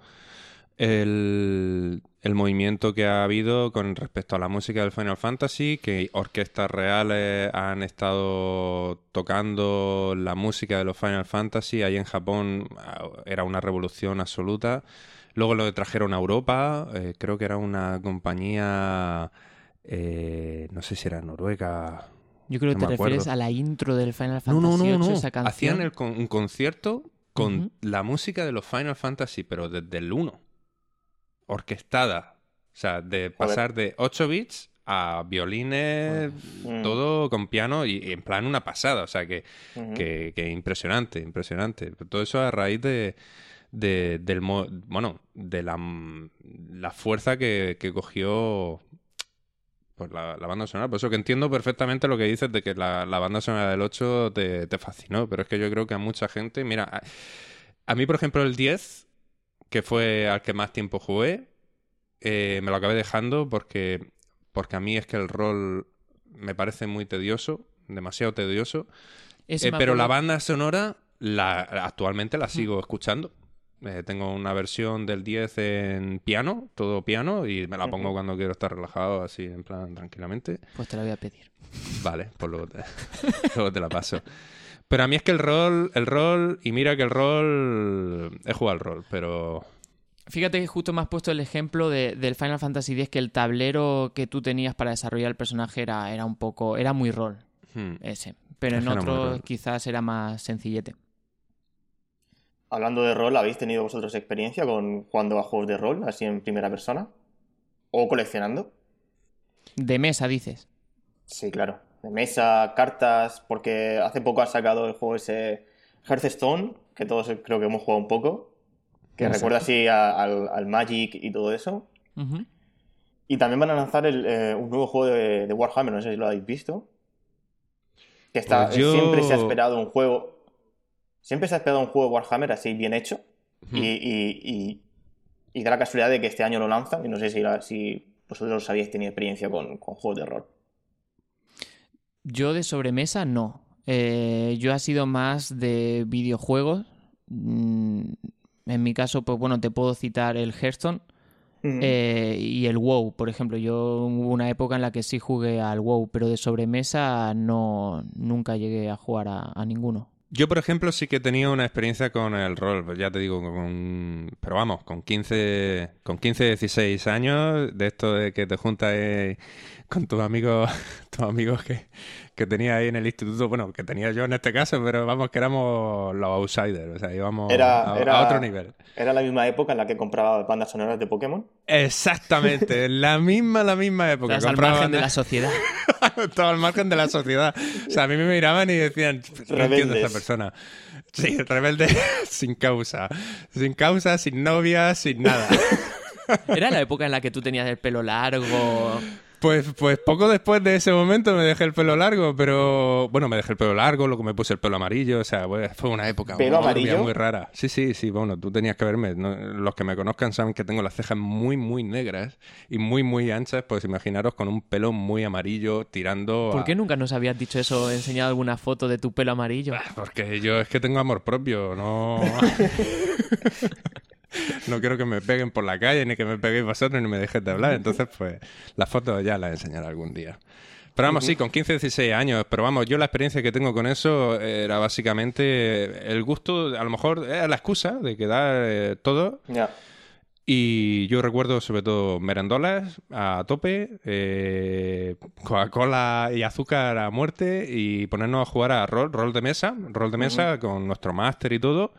el, el movimiento que ha habido con respecto a la música del Final Fantasy, que orquestas reales han estado tocando la música de los Final Fantasy, ahí en Japón ah, era una revolución absoluta. Luego lo trajeron a Europa, eh, creo que era una compañía, eh, no sé si era noruega, Yo creo que No te acuerdo. refieres a la intro del Final Fantasy no, no, VIII, no. esa canción. Hacían el con- un concierto con la música de los Final Fantasy, pero desde el 1. Orquestada. O sea, de pasar de 8 bits a violines, Mm. todo con piano y, y en plan una pasada. O sea, que, que, que impresionante, impresionante. Todo eso a raíz de, de- del mo- bueno, de la, la fuerza que, que cogió pues la, la banda sonora. Por eso que entiendo perfectamente lo que dices de que la, la banda sonora del 8 te, te fascinó. Pero es que yo creo que a mucha gente. Mira, a, a mí, por ejemplo, el 10, que fue al que más tiempo jugué, eh, me lo acabé dejando porque, porque a mí es que el rol me parece muy tedioso, demasiado tedioso. Eh, pero la banda sonora la, actualmente la sigo escuchando. Eh, tengo una versión del 10 en piano, todo piano, y me la pongo cuando quiero estar relajado, así en plan tranquilamente. Pues te la voy a pedir. Vale, pues luego te, <laughs> luego te la paso. Pero a mí es que el rol, el rol, y mira que el rol, he jugado al rol, pero... Fíjate que justo me has puesto el ejemplo de- del Final Fantasy X, que el tablero que tú tenías para desarrollar el personaje era, era un poco, era muy rol, hmm, ese. Pero Es en rol. quizás era más sencillete. Hablando de rol, ¿habéis tenido vosotros experiencia con jugando a juegos de rol, así en primera persona? ¿O coleccionando? De mesa, dices. Sí, claro. De mesa, cartas, porque hace poco ha sacado el juego ese Hearthstone, que todos creo que hemos jugado un poco, que Exacto. recuerda así a- al, al Magic y todo eso. Y también van a lanzar el, eh, un nuevo juego de, de Warhammer, no sé si lo habéis visto. Que está, Pues yo- siempre se ha esperado un juego. Siempre se ha esperado un juego de Warhammer así bien hecho. Y, y- y- y da la casualidad de que este año lo lanzan. Y no sé si, la- si vosotros habéis tenido experiencia con, con juegos de rol. Yo de sobremesa no. Eh, yo ha sido más de videojuegos. Mm, En mi caso, pues bueno, te puedo citar el Hearthstone eh, y el WoW, por ejemplo. Yo hubo una época en la que sí jugué al WoW, pero de sobremesa no nunca llegué a jugar a, a ninguno. Yo, por ejemplo, sí que he tenido una experiencia con el rol, pues ya te digo, con, pero vamos, con 15, con 15, 16 años, de esto de que te juntas con tus amigos, <laughs> tus amigos que, que tenías ahí en el instituto, bueno, que tenía yo en este caso, pero vamos, que éramos los outsiders, o sea, íbamos Era- a, era- a otro nivel. Era la misma época en la que compraba bandas sonoras de Pokémon. Exactamente, <laughs> la misma, la misma época. Estás al margen de la sociedad. <laughs> Estaba al margen de la sociedad. O sea, a mí me miraban y decían, no entiendo a esta persona. Sí, rebelde sin causa. Sin causa, sin novia, sin nada. Era la época en la que tú tenías el pelo largo. Pues, pues poco después de ese momento me dejé el pelo largo, pero bueno, me dejé el pelo largo, luego me puse el pelo amarillo, o sea, pues, fue una época ¿Pelo muy, amarillo? muy rara. Sí, sí, sí, bueno, tú tenías que verme. ¿no? Los que me conozcan saben que tengo las cejas muy, muy negras y muy, muy anchas, pues imaginaros con un pelo muy amarillo tirando ¿Por a- qué nunca nos habías dicho eso, enseñado alguna foto de tu pelo amarillo? Porque yo es que tengo amor propio, no. <laughs> <laughs> <laughs> no quiero que me peguen por la calle, ni que me peguéis vosotros, ni me dejéis de hablar. Entonces, pues, las fotos ya las enseñaré algún día. Pero vamos, sí, con 15, 16 años. Pero vamos, yo la experiencia que tengo con eso era básicamente el gusto, a lo mejor era la excusa de quedar eh, todo. Y yo recuerdo sobre todo merendolas a tope, eh, Coca-Cola y azúcar a muerte y ponernos a jugar a rol, rol de mesa, rol de mesa con nuestro máster y todo,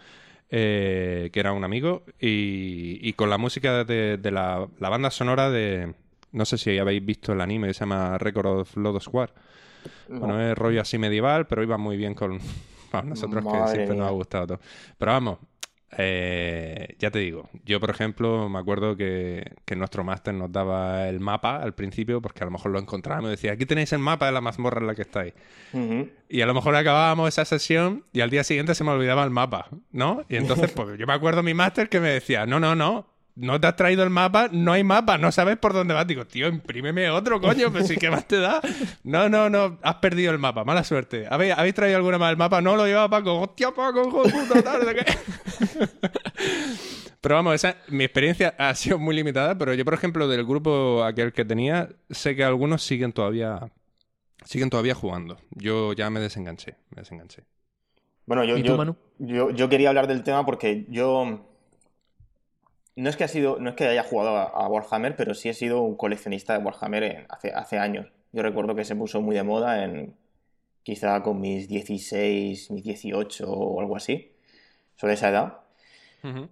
eh, que era un amigo, y, con la música de, la, banda sonora de... No sé si habéis visto el anime que se llama Record of Lodo Square. Bueno, es rollo así medieval, pero iba muy bien con... <laughs> nosotros que siempre nos ha gustado todo. Pero vamos, eh, ya te digo, yo por ejemplo me acuerdo que, nuestro máster nos daba el mapa al principio porque a lo mejor lo encontrábamos y decía, aquí tenéis el mapa de la mazmorra en la que estáis. Y a lo mejor acabábamos esa sesión y al día siguiente se me olvidaba el mapa, ¿no? Y entonces <laughs> pues yo me acuerdo mi máster que me decía, no, no, no, no te has traído el mapa, no hay mapa, no sabes por dónde vas. Digo, tío, imprímeme otro, coño, pero si qué más te da. No, no, no, has perdido el mapa, mala suerte. ¿Habéis, traído alguna más el mapa? No lo llevaba Paco. Hostia, Paco, hijo de puta, tarde, ¿qué? <laughs> Pero vamos, esa, mi experiencia ha sido muy limitada, pero yo, por ejemplo, del grupo aquel que tenía, sé que algunos siguen todavía siguen todavía jugando. Yo ya me desenganché, me desenganché. Bueno, yo, yo, yo quería hablar del tema porque yo no es que ha sido, no es que haya jugado a, Warhammer, pero sí he sido un coleccionista de Warhammer hace, hace años. Yo recuerdo que se puso muy de moda en quizá con mis 16, mis 18 o algo así, sobre esa edad.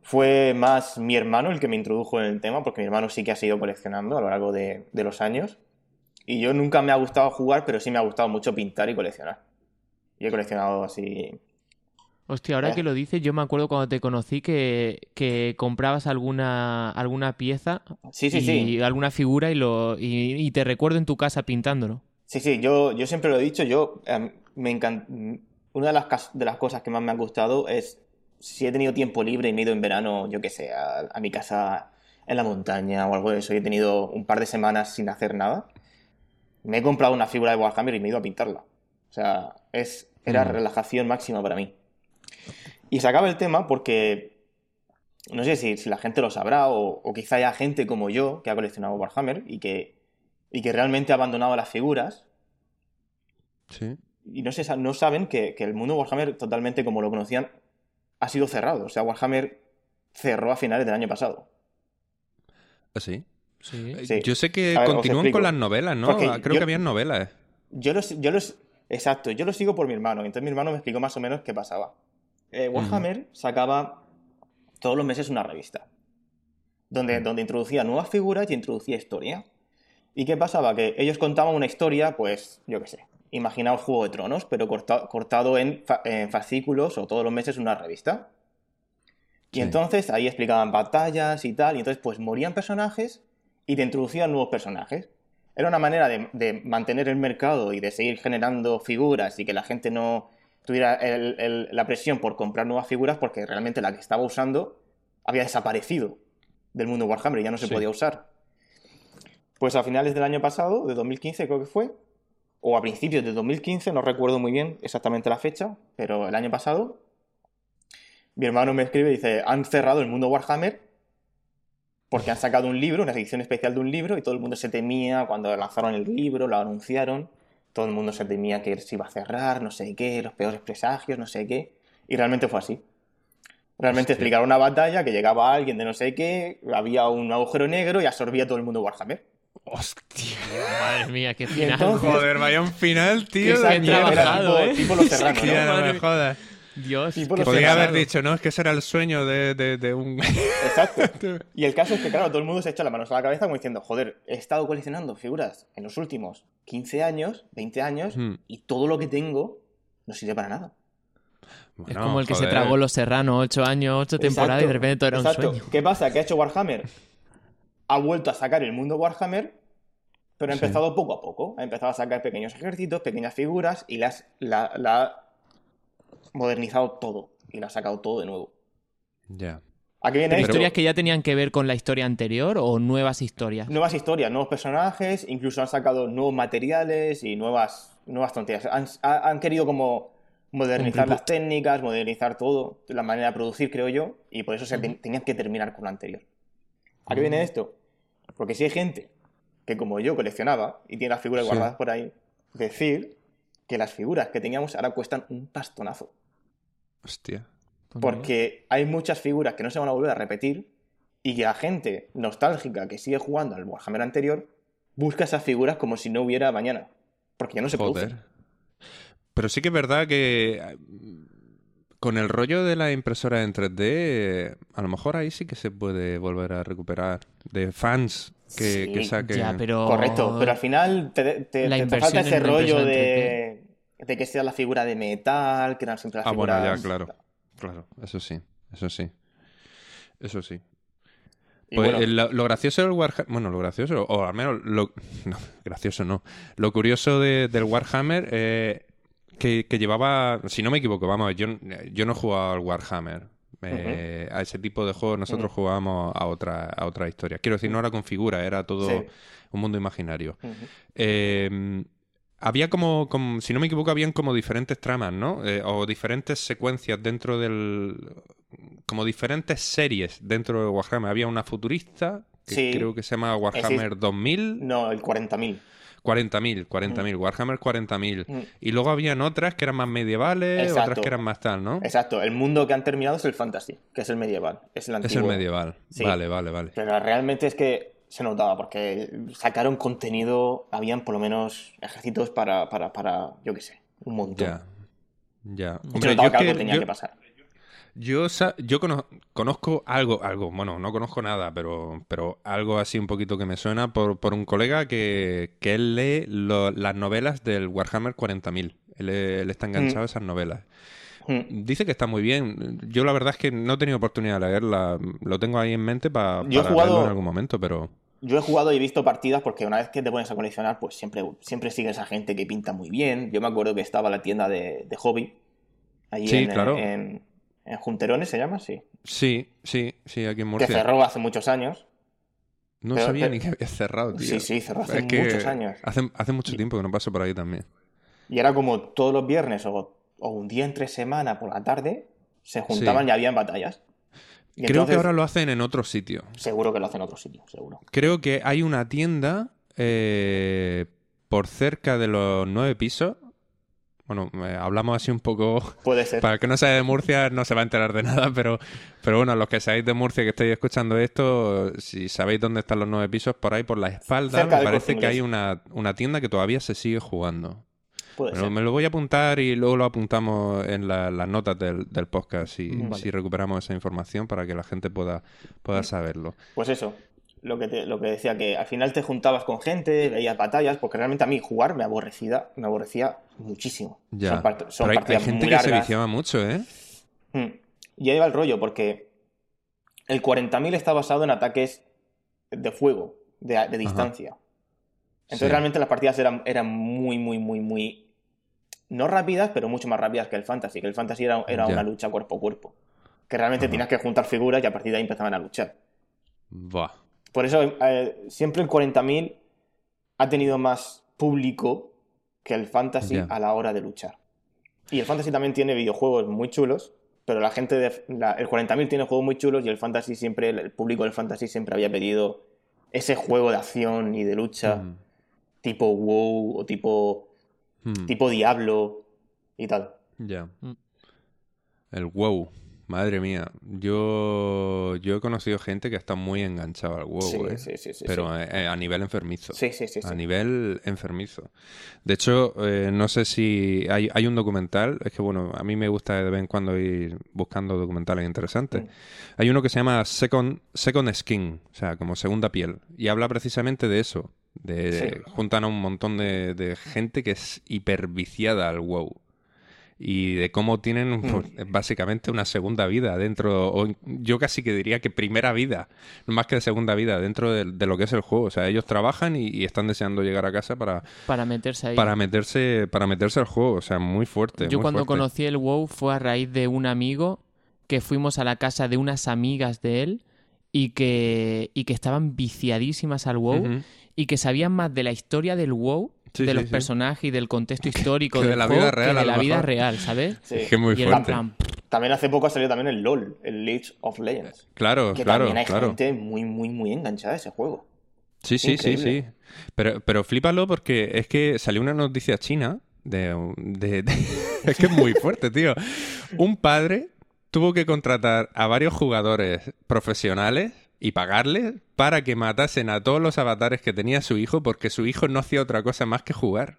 Fue más mi hermano el que me introdujo en el tema, porque mi hermano sí que ha sido coleccionando a lo largo de, de los años. Y yo nunca me ha gustado jugar, pero sí me ha gustado mucho pintar y coleccionar. Y he coleccionado así Hostia, ahora que lo dices, yo me acuerdo cuando te conocí que, comprabas alguna, alguna pieza sí, sí, y alguna figura y, lo, y, te recuerdo en tu casa pintándolo. Sí, sí, yo, yo siempre lo he dicho, yo em, me encanta... Una de las, de las cosas que más me han gustado es si he tenido tiempo libre y me he ido en verano, yo qué sé, a, mi casa en la montaña o algo de eso, y he tenido un par de semanas sin hacer nada, me he comprado una figura de Warhammer y me he ido a pintarla. O sea, es, era mm. relajación máxima para mí. Y se acaba el tema porque no sé si, la gente lo sabrá o, quizá haya gente como yo que ha coleccionado Warhammer y que, y que realmente ha abandonado las figuras. Sí. Y no, sé, no saben que, el mundo Warhammer, totalmente como lo conocían, ha sido cerrado. O sea, Warhammer cerró a finales del año pasado. ¿Ah, sí? Sí. Yo sé que continúan con las novelas, ¿no? Creo que habían novelas. Yo los, yo los. Exacto, yo lo sigo por mi hermano. Entonces mi hermano me explicó más o menos qué pasaba. Eh, Warhammer sacaba todos los meses una revista, donde, donde introducía nuevas figuras y introducía historia. ¿Y qué pasaba? Que ellos contaban una historia, pues, yo qué sé, imaginaos Juego de Tronos, pero cortado en, fascículos o todos los meses una revista. Y entonces ahí explicaban batallas y tal, y entonces pues morían personajes y te introducían nuevos personajes. Era una manera de mantener el mercado y de seguir generando figuras y que la gente no, tuviera la presión por comprar nuevas figuras porque realmente la que estaba usando había desaparecido del mundo Warhammer y ya no se podía usar. Pues a finales del año pasado, de 2015 creo que fue, o a principios de 2015, no recuerdo muy bien exactamente la fecha, pero el año pasado, mi hermano me escribe y dice, han cerrado el mundo Warhammer porque han sacado un libro, una edición especial de un libro, y todo el mundo se temía cuando lanzaron el libro, lo anunciaron todo el mundo se temía que se iba a cerrar, no sé qué, los peores presagios, no sé qué. Y realmente fue así. Realmente explicaron una batalla que llegaba alguien de no sé qué, había un agujero negro y absorbía todo el mundo Warhammer. Hostia, madre mía, qué final. Joder, vaya un final, tío. Que trabajado, tipo, ¿eh? tipo los serranos, ¿no? me jodas. Dios. Podría haber dicho, ¿no? Es que ese era el sueño de, un. Exacto. <laughs> Y el caso es que, claro, todo el mundo se echa la mano a la cabeza como diciendo, joder, he estado coleccionando figuras en los últimos 15 años, 20 años, hmm. y todo lo que tengo no sirve para nada. es como el que se tragó Los Serranos 8 años, 8 temporadas y de repente todo era un sueño. ¿Qué pasa? ¿Qué ha hecho Warhammer? Ha vuelto a sacar el mundo Warhammer, pero ha empezado poco a poco. Ha empezado a sacar pequeños ejércitos, pequeñas figuras y las, la, la modernizado todo y lo ha sacado todo de nuevo. Ya. viene ¿Historias que ya tenían que ver con la historia anterior o nuevas historias? Nuevas historias, nuevos personajes, incluso han sacado nuevos materiales y nuevas, nuevas tonterías. Han, querido como modernizar las técnicas, modernizar todo, la manera de producir, creo yo, y por eso se ten- tenían que terminar con lo anterior. ¿A qué viene esto? Porque si hay gente que, como yo, coleccionaba y tiene las figuras Sí. guardadas por ahí, decir que las figuras que teníamos ahora cuestan un pastonazo. Hostia. Porque hay muchas figuras que no se van a volver a repetir y que la gente nostálgica que sigue jugando al Warhammer anterior busca esas figuras como si no hubiera mañana. Porque ya no se Joder. producen. Pero sí que es verdad que eh, con el rollo de la impresora en 3D, eh, a lo mejor ahí sí que se puede volver a recuperar de fans que, Sí, que saquen. Ya, pero... Correcto, pero al final te, te- La te- falta ese rollo de, de que sea la figura de metal, que eran siempre las Ah, bueno, ya, claro. Claro, eso sí, eso sí. Eso sí. Pues, bueno, eh, lo, lo gracioso del Warhammer, bueno, lo gracioso, o al menos lo, <laughs> no, gracioso no, lo curioso de- del Warhammer, eh, que, que llevaba, si no me equivoco, vamos, yo, yo no he jugado al Warhammer, eh, a ese tipo de juegos nosotros jugábamos a otra, a otra historia. Quiero decir, no era con figura, era todo Sí. un mundo imaginario. Eh, había como, como- si no me equivoco, habían como diferentes tramas, ¿no? Eh, o diferentes secuencias dentro del... Como diferentes series dentro de Warhammer. Había una futurista, que Sí. creo que se llama Warhammer 2000. No, el 40.000. 40.000, 40.000, Warhammer 40.000. Mm. Y luego habían otras que eran más medievales, Exacto. otras que eran más tal, ¿no? Exacto, el mundo que han terminado es el fantasy, que es el medieval, es el Es antiguo. el medieval. Sí. Vale, vale, vale. Pero realmente es que se notaba, porque sacaron contenido, habían por lo menos ejércitos para, para, para yo qué sé, un montón. Ya. Ya. Se Hombre, notaba yo que algo que- tenía yo- que pasar. Yo, yo cono- conozco algo, algo, bueno, no conozco nada, pero, pero algo así un poquito que me suena por, por un colega que, que él lee lo- las novelas del Warhammer 40.000. Él, él está enganchado a esas novelas. Mm. Dice que está muy bien. Yo la verdad es que no he tenido oportunidad de leerla. Lo tengo ahí en mente pa- Yo he para jugado- en algún momento, pero... Yo he jugado y he visto partidas porque una vez que te pones a coleccionar, pues siempre, siempre sigues a gente que pinta muy bien. Yo me acuerdo que estaba la tienda de, de hobby, allí Sí, en, claro. en, en Junterones se llama, sí. Sí, sí, sí, aquí en Que Murcia. cerró hace muchos años. No pero- sabía pero- ni que había cerrado, tío. Sí, sí, cerró hace Es que muchos años. Hace, hace mucho tiempo que no paso por ahí también. Y era como todos los viernes o, o un día entre semana por la tarde, se juntaban Sí. y habían batallas. Y Creo que ahora lo hacen en otro sitio. Seguro que lo hacen en otro sitio, seguro. Creo que hay una tienda eh, por cerca de los nueve pisos. Bueno, eh, hablamos así un poco. <laughs> Puede ser. Para el que no sea de Murcia no se va a enterar de nada, pero, pero bueno, los que seáis de Murcia que estáis escuchando esto, si sabéis dónde están los nueve pisos, por ahí por la espalda, Cerca me parece que hay una, una tienda que todavía se sigue jugando. Puede Bueno, ser. me lo voy a apuntar y luego lo apuntamos en la- las notas del, del podcast si, Vale. si recuperamos esa información para que la gente pueda, pueda saberlo. Pues eso, lo que, te- lo que decía, que al final te juntabas con gente, veías batallas, porque realmente a mí jugar me aborrecía, me aborrecía muchísimo. Ya. Son, part- son Pero hay, gente muy que se viciaba mucho, ¿eh? Mm. Y ahí va el rollo, porque el 40.000 está basado en ataques de fuego, de, de distancia. Entonces Sí. realmente las partidas eran, eran muy, muy, muy, muy... No rápidas, pero mucho más rápidas que el Fantasy, que el Fantasy era, era una lucha cuerpo a cuerpo. Que realmente Ajá. tenías que juntar figuras y a partir de ahí empezaban a luchar. Buah. Por eso eh, siempre el 40.000 ha tenido más público que el Fantasy a la hora de luchar. Y el Fantasy también tiene videojuegos muy chulos, pero la gente de la- el 40.000 tiene juegos muy chulos y el Fantasy siempre, el, el público del Fantasy siempre había pedido ese juego de acción y de lucha Mm. Tipo WoW o tipo, Mm. tipo Diablo y tal. Ya. Mm. El WoW. Madre mía. Yo, yo he conocido gente que está muy enganchada al WoW, sí, ¿eh? sí, sí, sí, Pero eh, eh, a nivel enfermizo. sí. Sí, sí, sí, A sí. nivel enfermizo. De hecho, eh, no sé si hay, hay un documental, es que bueno, a mí me gusta de vez en cuando ir buscando documentales interesantes. Mm. Hay uno que se llama Second, Second Skin, o sea, como segunda piel, y habla precisamente de eso. De, Sí. Juntan a un montón de, de gente que es hiperviciada al WoW. Y de cómo tienen Mm. pues, básicamente una segunda vida dentro, o yo casi que diría que primera vida, más que segunda vida dentro de, de lo que es el juego. O sea, ellos trabajan y, y están deseando llegar a casa para, Para meterse ahí. para meterse para meterse al juego. O sea, muy fuerte. Yo muy cuando fuerte. conocí el WoW fue a raíz de un amigo que fuimos a la casa de unas amigas de él y que, y que estaban viciadísimas al WoW. Y que sabían más de la historia del WoW Sí, de sí, los sí. personajes y del contexto histórico que de del la juego vida real, que de la vida real, ¿sabes? Sí. Es que es muy y fuerte. plan, También hace poco ha salido también el LOL, el League of Legends. Claro, Que claro, también hay claro. gente muy, muy, muy enganchada a ese juego. Sí, sí, sí, sí. Pero, pero flípalo porque es que salió una noticia china de, de- de- <laughs> es que es muy fuerte, tío. Un padre tuvo que contratar a varios jugadores profesionales y pagarles para que matasen a todos los avatares que tenía su hijo porque su hijo no hacía otra cosa más que jugar.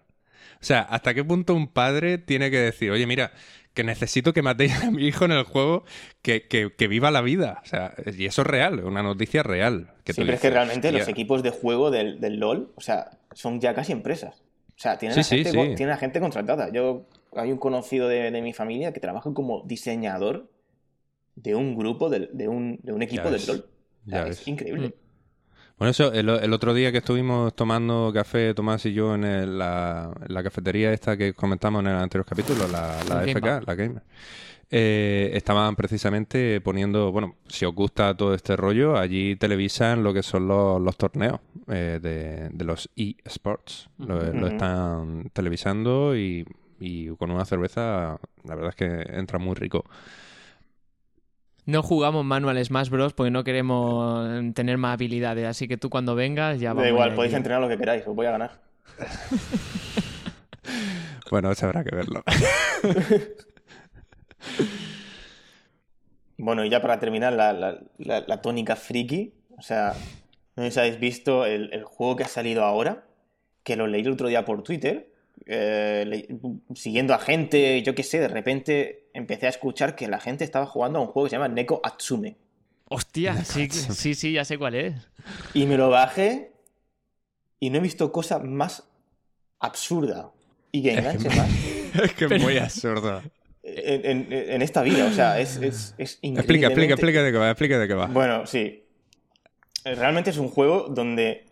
O sea, ¿hasta qué punto un padre tiene que decir, oye, mira, que necesito que matéis a mi hijo en el juego, que, que- que viva la vida? O sea, y eso es real, es una noticia real. Que Sí, tú pero es que realmente los equipos de juego del, del LOL, o sea, son ya casi empresas. O sea, tienen, Sí, a, gente, sí. tienen a gente contratada. Yo hay un conocido de, de mi familia que trabaja como diseñador de un grupo, del- de, un, de un equipo del LOL. Ya es ves. increíble. Bueno, eso, el, el otro día que estuvimos tomando café, Tomás y yo, en, el- la, en la cafetería esta que comentamos en el anterior capítulo, la, la Game FK, Bar. la Gamer, eh, estaban precisamente poniendo, bueno, si os gusta todo este rollo, allí televisan lo que son los, los torneos eh, de, de los eSports. Lo, lo están televisando y, y con una cerveza, la verdad es que entra muy rico. No jugamos manual Smash Bros. porque no queremos tener más habilidades. Así que tú cuando vengas ya vamos. Da igual, podéis entrenar lo que queráis, os voy a ganar. <laughs> Bueno, eso habrá que verlo. <laughs> Bueno, y ya para terminar, la, la- la- la tónica friki. O sea, no sé si habéis visto el, el juego que ha salido ahora, que lo leí el otro día por Twitter. Eh, le- siguiendo a gente, yo qué sé, de repente empecé a escuchar que la gente estaba jugando a un juego que se llama Neko Atsume. Hostia, sí, sí, sí, ya sé cuál es. Y me lo bajé y no he visto cosa más absurda y que enganche más <laughs> es que es muy absurdo. en, en- en esta vida. O sea, es, es, es Explica, explica, explica de qué va, explica de qué va. Bueno, sí. Realmente es un juego donde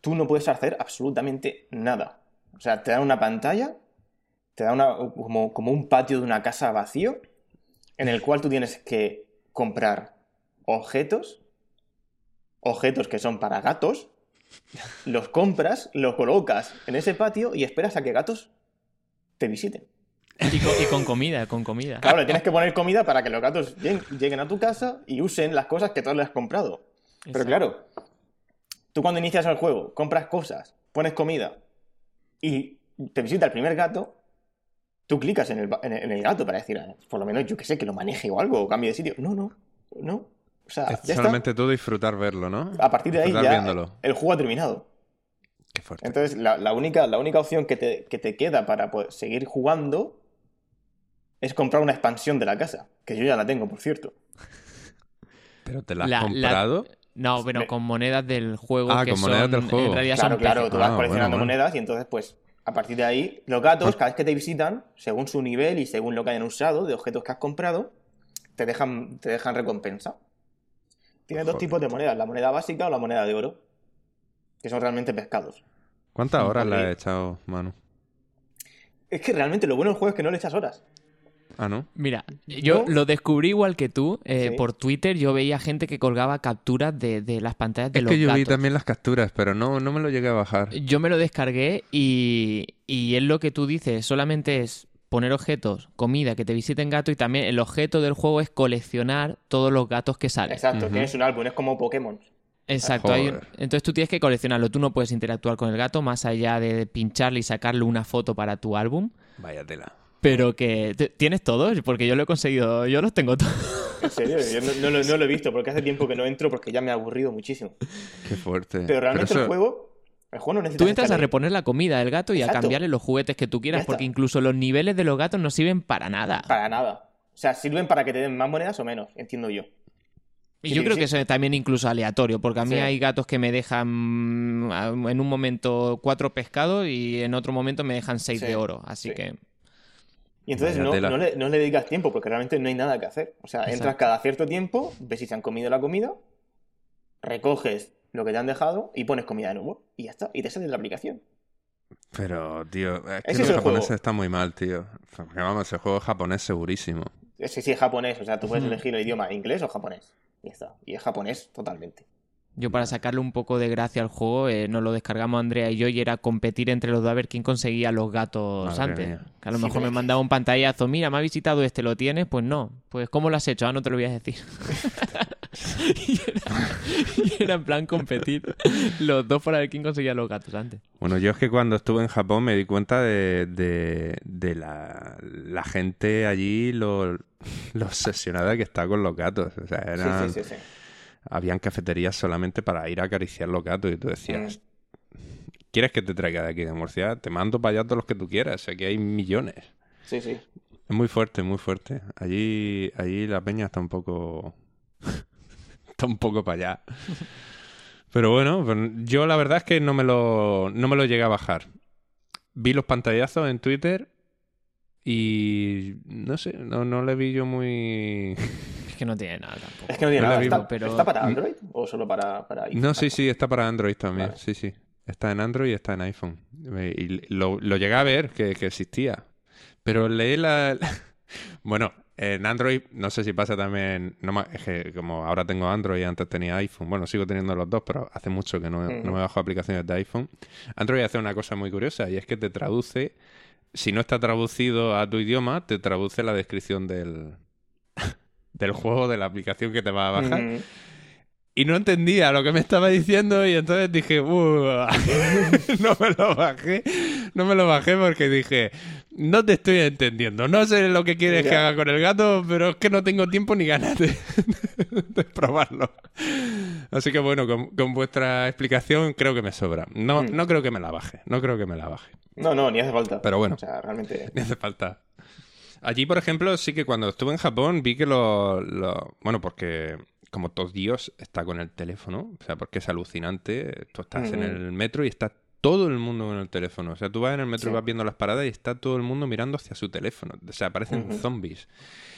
tú no puedes hacer absolutamente nada. O sea, te dan una pantalla, te da una, como, como un patio de una casa vacío, en el cual tú tienes que comprar objetos, objetos que son para gatos, los compras, los colocas en ese patio y esperas a que gatos te visiten. Y con, y con comida, con comida. Claro, le tienes que poner comida para que los gatos lleguen, lleguen a tu casa y usen las cosas que tú les has comprado. Pero claro, tú cuando inicias el juego, compras cosas, pones comida y te visita el primer gato, tú clicas en el, ba- en el- en el gato para decir, "Ah, por lo menos yo que sé, que lo maneje o algo, o cambie de sitio. No, no, no. O sea, Es ya solamente tú disfrutar verlo, ¿no? está. A partir de ahí ya viéndolo. el juego ha terminado. Qué fuerte. Entonces, la, la única, la única opción que te, que te queda para poder seguir jugando es comprar una expansión de la casa, que yo ya la tengo, por cierto. <laughs> ¿Pero te la has La- la- comprado? No, pero Me- con monedas del juego Ah, que con son, monedas del juego. en realidad Claro, son claro, tú vas Ah, coleccionando bueno, bueno. monedas y entonces, pues, a partir de ahí, los gatos, cada vez que te visitan, según su nivel y según lo que hayan usado de objetos que has comprado, te dejan, te dejan recompensa. Tienes dos tipos de monedas, la moneda básica o la moneda de oro, que son realmente pescados. ¿Cuántas horas le has echado, Manu? Es que realmente lo bueno del juego es que no le echas horas. Ah, ¿no? Mira, yo lo descubrí igual que tú. eh, Sí. Por Twitter yo veía gente que colgaba capturas de, de las pantallas de Es los que yo vi también las capturas, pero no, no me lo llegué a bajar. Yo me lo descargué y, y es lo que tú dices, solamente es poner objetos, comida, que te visiten gatos y también el objeto del juego es coleccionar todos los gatos que salen. Exacto, tienes un álbum, es como Pokémon. Exacto. hay un- Joder. entonces tú tienes que coleccionarlo. Tú no puedes interactuar con el gato más allá de pincharle y sacarle una foto para tu álbum. Vaya tela. Pero que tienes todos, porque yo lo he conseguido, yo los tengo todos. En serio, yo no, no lo, no lo he visto porque hace tiempo que no entro porque ya me ha aburrido muchísimo. Qué fuerte. Pero realmente eso- el juego, el juego no necesita Tú entras a ahí. reponer la comida del gato y a cambiarle los juguetes que tú quieras, porque incluso los niveles de los gatos no sirven para nada. Para nada. O sea, sirven para que te den más monedas o menos, entiendo yo. Y yo creo que eso es también incluso aleatorio, porque a mí Sí. hay gatos que me dejan mm, en un momento cuatro pescados y en otro momento me dejan seis Sí, de oro. Así sí. que Y entonces no, no le, no le dedicas tiempo porque realmente no hay nada que hacer. O sea, entras cada cierto tiempo, ves si se han comido la comida, recoges lo que te han dejado y pones comida de nuevo. Y ya está. Y te sale la aplicación. Pero, tío, es que los es el japoneses juego. están muy mal, tío. Porque vamos, el juego es japonés segurísimo. Que sí es japonés, o sea, tú puedes Ujú. elegir el idioma inglés o japonés. Y ya está. Y es japonés totalmente. Yo para sacarle un poco de gracia al juego, eh, nos lo descargamos Andrea y yo y era competir entre los dos a ver quién conseguía los gatos Madre antes. mía. Que a lo Sí, mejor me mandaba un pantallazo, mira, me ha visitado este, ¿lo tienes? Pues no. Pues ¿cómo lo has hecho? Ah, no te lo voy a decir. <laughs> y, era, y era en plan competir los dos para ver quién conseguía los gatos antes. Bueno, yo es que cuando estuve en Japón me di cuenta de, de, de la, la gente allí, lo, lo obsesionada que está con los gatos. O sea, Sí, eran, sí, sí, sí. Habían cafeterías solamente para ir a acariciar los gatos y tú decías. ¿quieres que te traiga de aquí de Murcia? Te mando para allá todos los que tú quieras. Aquí hay millones. Sí, sí. Es muy fuerte, muy fuerte. Allí, allí la peña está un poco. <laughs> está un poco para allá. Pero bueno, pues yo la verdad es que no me lo, no me lo llegué a bajar. Vi los pantallazos en Twitter y no sé, no, no le vi yo muy. <laughs> Es que no tiene nada tampoco. Es que no tiene No nada. ¿Está, pero- ¿Está para Android o solo para, para iPhone? No, sí, sí, está para Android también. Vale. Sí, sí. Está en Android y está en iPhone. Eh, Y lo, lo llegué a ver que, que existía. Pero leí la. <laughs> bueno, en Android, no sé si pasa también. No, es que como ahora tengo Android y antes tenía iPhone. Bueno, sigo teniendo los dos, pero hace mucho que no, no me bajo aplicaciones de iPhone. Android hace una cosa muy curiosa y es que te traduce. Si no está traducido a tu idioma, te traduce la descripción del. Del juego, de la aplicación que te va a bajar. Mm. Y no entendía lo que me estaba diciendo y entonces dije, <laughs> no me lo bajé, no me lo bajé porque dije, no te estoy entendiendo, no sé lo que quieres que Ya. haga con el gato, pero es que no tengo tiempo ni ganas de, <laughs> de probarlo. Así que bueno, con, con vuestra explicación creo que me sobra. No, Mm. no creo que me la baje, no creo que me la baje. No, no, ni hace falta. Pero bueno. O sea, realmente. <laughs> Ni hace falta. Allí, por ejemplo, sí que cuando estuve en Japón vi que lo... lo- Bueno, porque como todo Dios está con el teléfono, o sea, porque es alucinante. Tú estás en el metro y está todo el mundo con el teléfono. O sea, tú vas en el metro y vas viendo las paradas y está todo el mundo mirando hacia su teléfono. O sea, parecen zombies.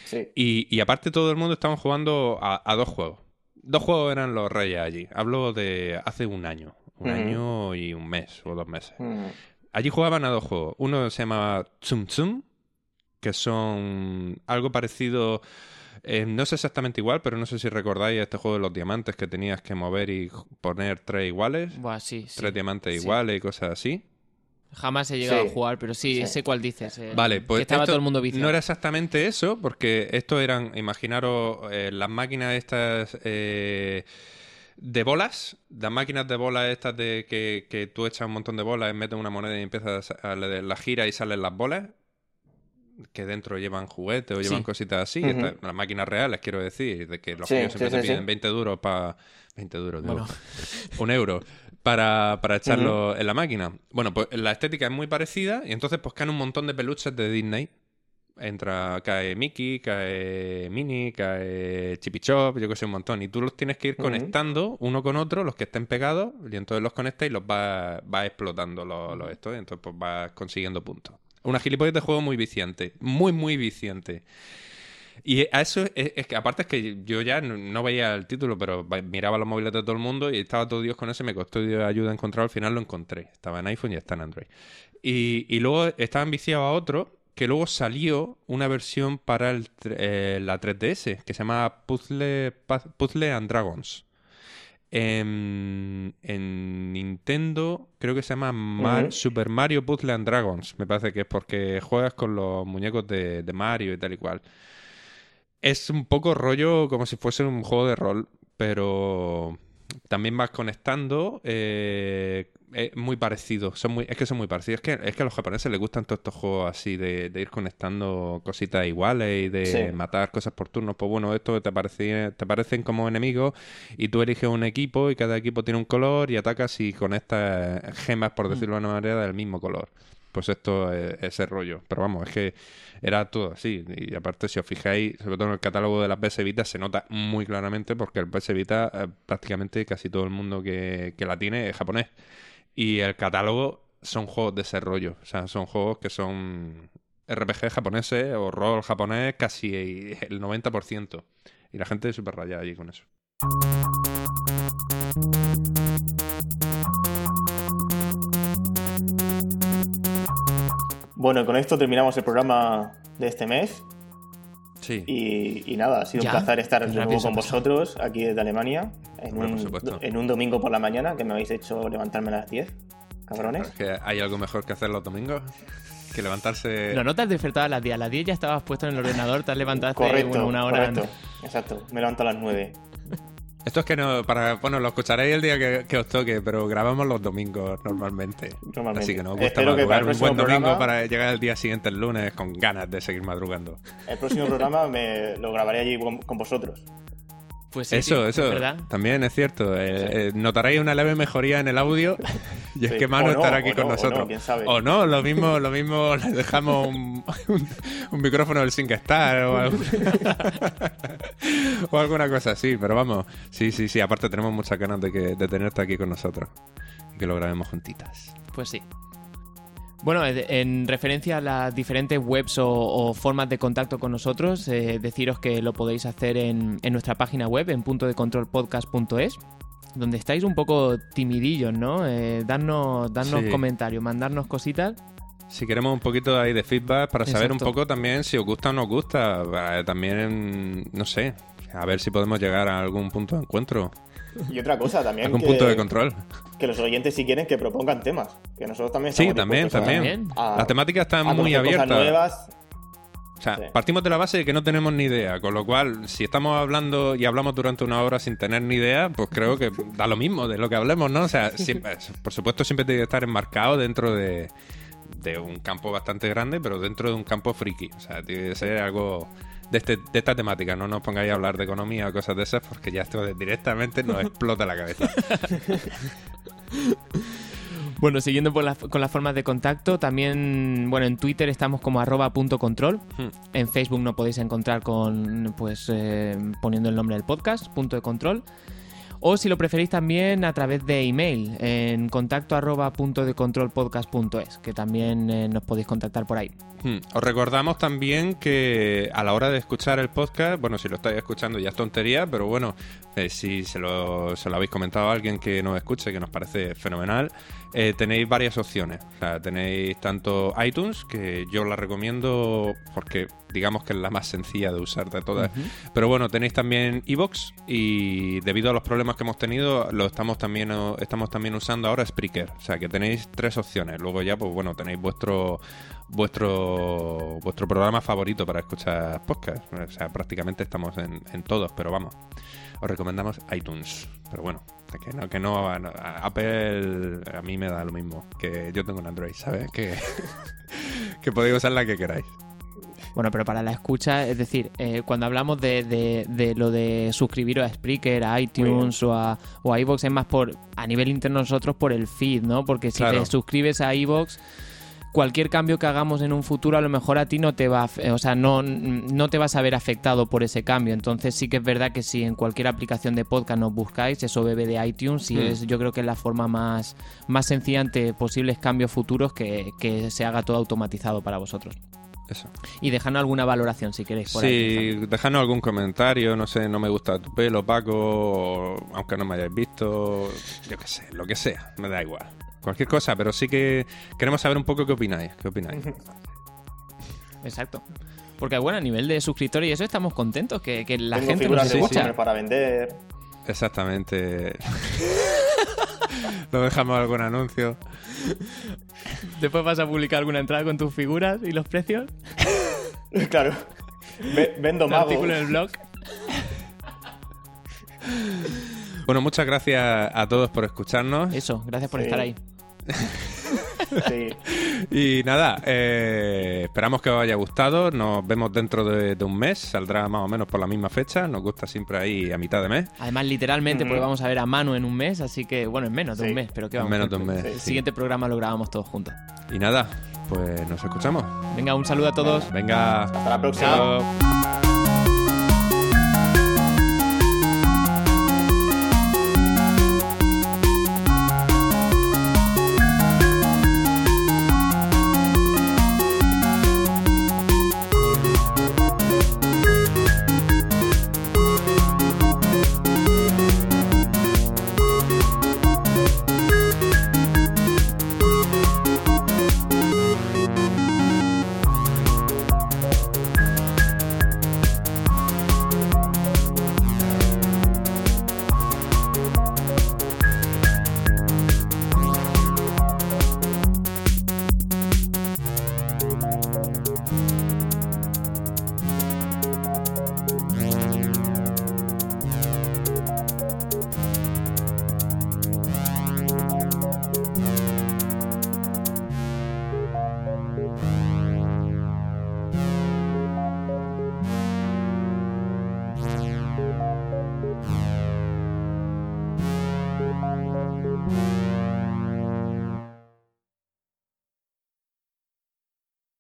Sí. Y, y aparte todo el mundo estaba jugando a, a dos juegos. Dos juegos eran los reyes allí. Hablo de hace un año. Un año y un mes o dos meses. Allí jugaban a dos juegos. Uno se llama Tsum Tsum, que son algo parecido. eh, no es exactamente igual, pero no sé si recordáis este juego de los diamantes que tenías que mover y poner tres iguales, Buah, sí, sí. tres diamantes Sí. iguales y cosas así. Jamás he llegado Sí. a jugar, pero sí, Sí. sé cuál dices. eh, Vale, pues que estaba todo el mundo viciado. no era exactamente eso, porque esto eran, imaginaros, eh, las máquinas estas eh, de bolas, las máquinas de bolas estas de que, que tú echas un montón de bolas, metes una moneda y empiezas a la gira y salen las bolas, que dentro llevan juguetes o llevan Sí. cositas así, estas- las máquinas reales, quiero decir, de que los Sí, críos sí, siempre te piden sí. 20 duros para... 20 duros, digo Bueno, <laughs> un euro para, para echarlo en la máquina. Bueno, pues la estética es muy parecida y entonces pues caen un montón de peluches de Disney. Entra, cae Mickey, cae Minnie, cae Chippy Chop, yo que sé, un montón. Y tú los tienes que ir conectando uno con otro, los que estén pegados, y entonces los conectas y los vas vas explotando los, los estos, y entonces pues vas consiguiendo puntos. Una gilipollez de juego muy viciante, muy, muy viciante. Y a eso es, que aparte es que yo ya no, veía el título, pero miraba los móviles de todo el mundo y estaba todo Dios con eso y me costó ayuda a encontrar. Al final lo encontré. Estaba en iPhone y está en Android. Y, luego estaban viciados a otro que luego salió una versión para eh, la 3DS que se llama Puzzle, Puzzle and Dragons. En, en Nintendo creo que se llama Mar-. Super Mario Puzzle and Dragons. Me parece que es porque juegas con los muñecos de, de Mario y tal y cual. Es un poco rollo como si fuese un juego de rol, pero también vas conectando. eh, es muy parecido. Son muy, es que son muy parecidos. Es que, es que a los japoneses les gustan todos estos juegos así de, de ir conectando cositas iguales y de Sí. matar cosas por turnos. Pues bueno, esto te, parece, te parecen como enemigos y tú eliges un equipo y cada equipo tiene un color y atacas y conectas gemas, por decirlo de una manera, del mismo color. Pues esto es ese rollo. Pero vamos, es que era todo así. Y aparte, si os fijáis, sobre todo en el catálogo de las PS Vita, se nota muy claramente porque el PS Vita, eh, prácticamente casi todo el mundo que, que la tiene es japonés. Y el catálogo son juegos de ese rollo. O sea, son juegos que son RPG japoneses o rol japonés casi el 90%. Y la gente es súper rayada allí con eso. Bueno, con esto terminamos el programa de este mes. Sí. Y, y nada, ha sido Ya, un placer estar de nuevo con vosotros aquí desde Alemania. En, por un, supuesto. en un domingo por la mañana que me habéis hecho levantarme a las 10, cabrones. Es que hay algo mejor que hacer los domingos que levantarse. No, no te has despertado a las 10. A las 10 ya estabas puesto en el ordenador, te has levantado hace Correcto, bueno, una hora correcto. antes. Exacto, me levanto a las 9. Esto es que no, para, bueno, lo escucharéis el día que, que os toque, pero grabamos los domingos normalmente. Normalmente. Así que nos gusta Espero madrugar un buen domingo programa- para llegar el día siguiente, el lunes, con ganas de seguir madrugando. El próximo programa me lo grabaré allí con, con vosotros. Pues sí, eso, sí, eso, ¿verdad? también es cierto. Eh, eh, notaréis una leve mejoría en el audio <laughs> y es que Manu no, estará aquí con no, o no, nosotros. quién sabe. O no, lo mismo, lo mismo <laughs> le dejamos un, un- un micrófono del SingStar o, algo- <laughs> o alguna cosa así, pero vamos, sí, sí, sí, aparte tenemos muchas ganas de, que, de tenerte aquí con nosotros y que lo grabemos juntitas. Pues sí. Bueno, eh, en referencia a las diferentes webs o, o formas de contacto con nosotros, eh, deciros que lo podéis hacer en, en nuestra página web, en punto de control podcast.es, donde estáis un poco timidillos, ¿no? Eh, darnos darnos Sí. comentarios, mandarnos cositas. Si queremos un poquito ahí de feedback para saber un poco también si os gusta o no os gusta, eh, también, no sé, a ver si podemos llegar a algún punto de encuentro, Y otra cosa también. algún que, punto de control. que los oyentes, si quieren, que propongan temas. Que nosotros también Sí, también, también. a- La temática está a muy conocer cosas abierta. nuevas. O sea, Sí. partimos de la base de que no tenemos ni idea, con lo cual, si estamos hablando y hablamos durante una hora sin tener ni idea, pues creo que da lo mismo de lo que hablemos, ¿no? O sea, <laughs> siempre- por supuesto siempre tiene que estar enmarcado dentro de, de un campo bastante grande, pero dentro de un campo friki. O sea, tiene que ser algo de, este, de esta temática. No nos pongáis a hablar de economía o cosas de esas, porque ya esto directamente nos explota la cabeza. <laughs> Bueno, siguiendo por con las formas de contacto, también, bueno, en Twitter estamos como arroba punto control. Hmm. En Facebook nos podéis encontrar con, pues, eh, poniendo el nombre del podcast, punto de control. O si lo preferís también a través de email, en contacto arroba punto de que también eh, nos podéis contactar por ahí. Hmm. Os recordamos también que a la hora de escuchar el podcast, bueno, si lo estáis escuchando ya es tontería, pero bueno, eh, si se lo, se lo habéis comentado a alguien que nos escuche, que nos parece fenomenal, eh, tenéis varias opciones. O sea, tenéis tanto iTunes, que yo la recomiendo porque digamos que es la más sencilla de usar de todas. Pero bueno, tenéis también iBox y debido a los problemas que hemos tenido, lo estamos también, estamos también usando ahora Spreaker. O sea, que tenéis tres opciones. Luego ya, pues bueno, tenéis vuestro vuestro vuestro programa favorito para escuchar podcast. O sea, prácticamente estamos en, en todos, pero vamos, os recomendamos iTunes. Pero bueno, que no, que no, Apple a mí me da lo mismo, que yo tengo un Android, ¿sabes? Que, <laughs> que podéis usar la que queráis. Bueno, pero para la escucha, es decir, eh, cuando hablamos de, de- de lo de suscribiros a Spreaker, a iTunes o a, o a iVoox, es más por a nivel interno nosotros por el feed, ¿no? Porque si Claro. te suscribes a iVoox, cualquier cambio que hagamos en un futuro a lo mejor a ti no te va, o sea, no, no te vas a ver afectado por ese cambio. Entonces sí que es verdad que si en cualquier aplicación de podcast nos buscáis, eso bebe de iTunes y Hmm. es, yo creo que es la forma más, más sencilla ante posibles cambios futuros que, que se haga todo automatizado para vosotros. Eso. Y dejadnos alguna valoración si queréis. Por ahí, Sí, dejadnos algún comentario, no sé, no me gusta tu pelo, Paco, aunque no me hayáis visto, yo qué sé, lo que sea, me da igual. Cualquier cosa, pero sí que queremos saber un poco qué opináis, qué opináis. <laughs> Exacto. Porque bueno, a nivel de suscriptores y eso estamos contentos que, que la Tengo gente figuras nos de escucha. Warhammer para vender. Exactamente. <laughs> ¿No dejamos algún anuncio? Después vas a publicar alguna entrada con tus figuras y los precios. <laughs> claro. Ve- vendo Un magos. artículo en el blog. Bueno, muchas gracias a todos por escucharnos. Eso, gracias por Sí. estar ahí. Sí. Y nada, eh, esperamos que os haya gustado. Nos vemos dentro de, de un mes. Saldrá más o menos por la misma fecha. Nos gusta siempre ahí a mitad de mes. Además, literalmente, Ujú. porque vamos a ver a Manu en un mes, así que, bueno, en menos de Sí. un mes, pero que En vamos. menos de un mes. El sí. siguiente programa lo grabamos todos juntos. Y nada, pues nos escuchamos. Venga, un saludo a todos. Venga, Hasta la próxima. chao.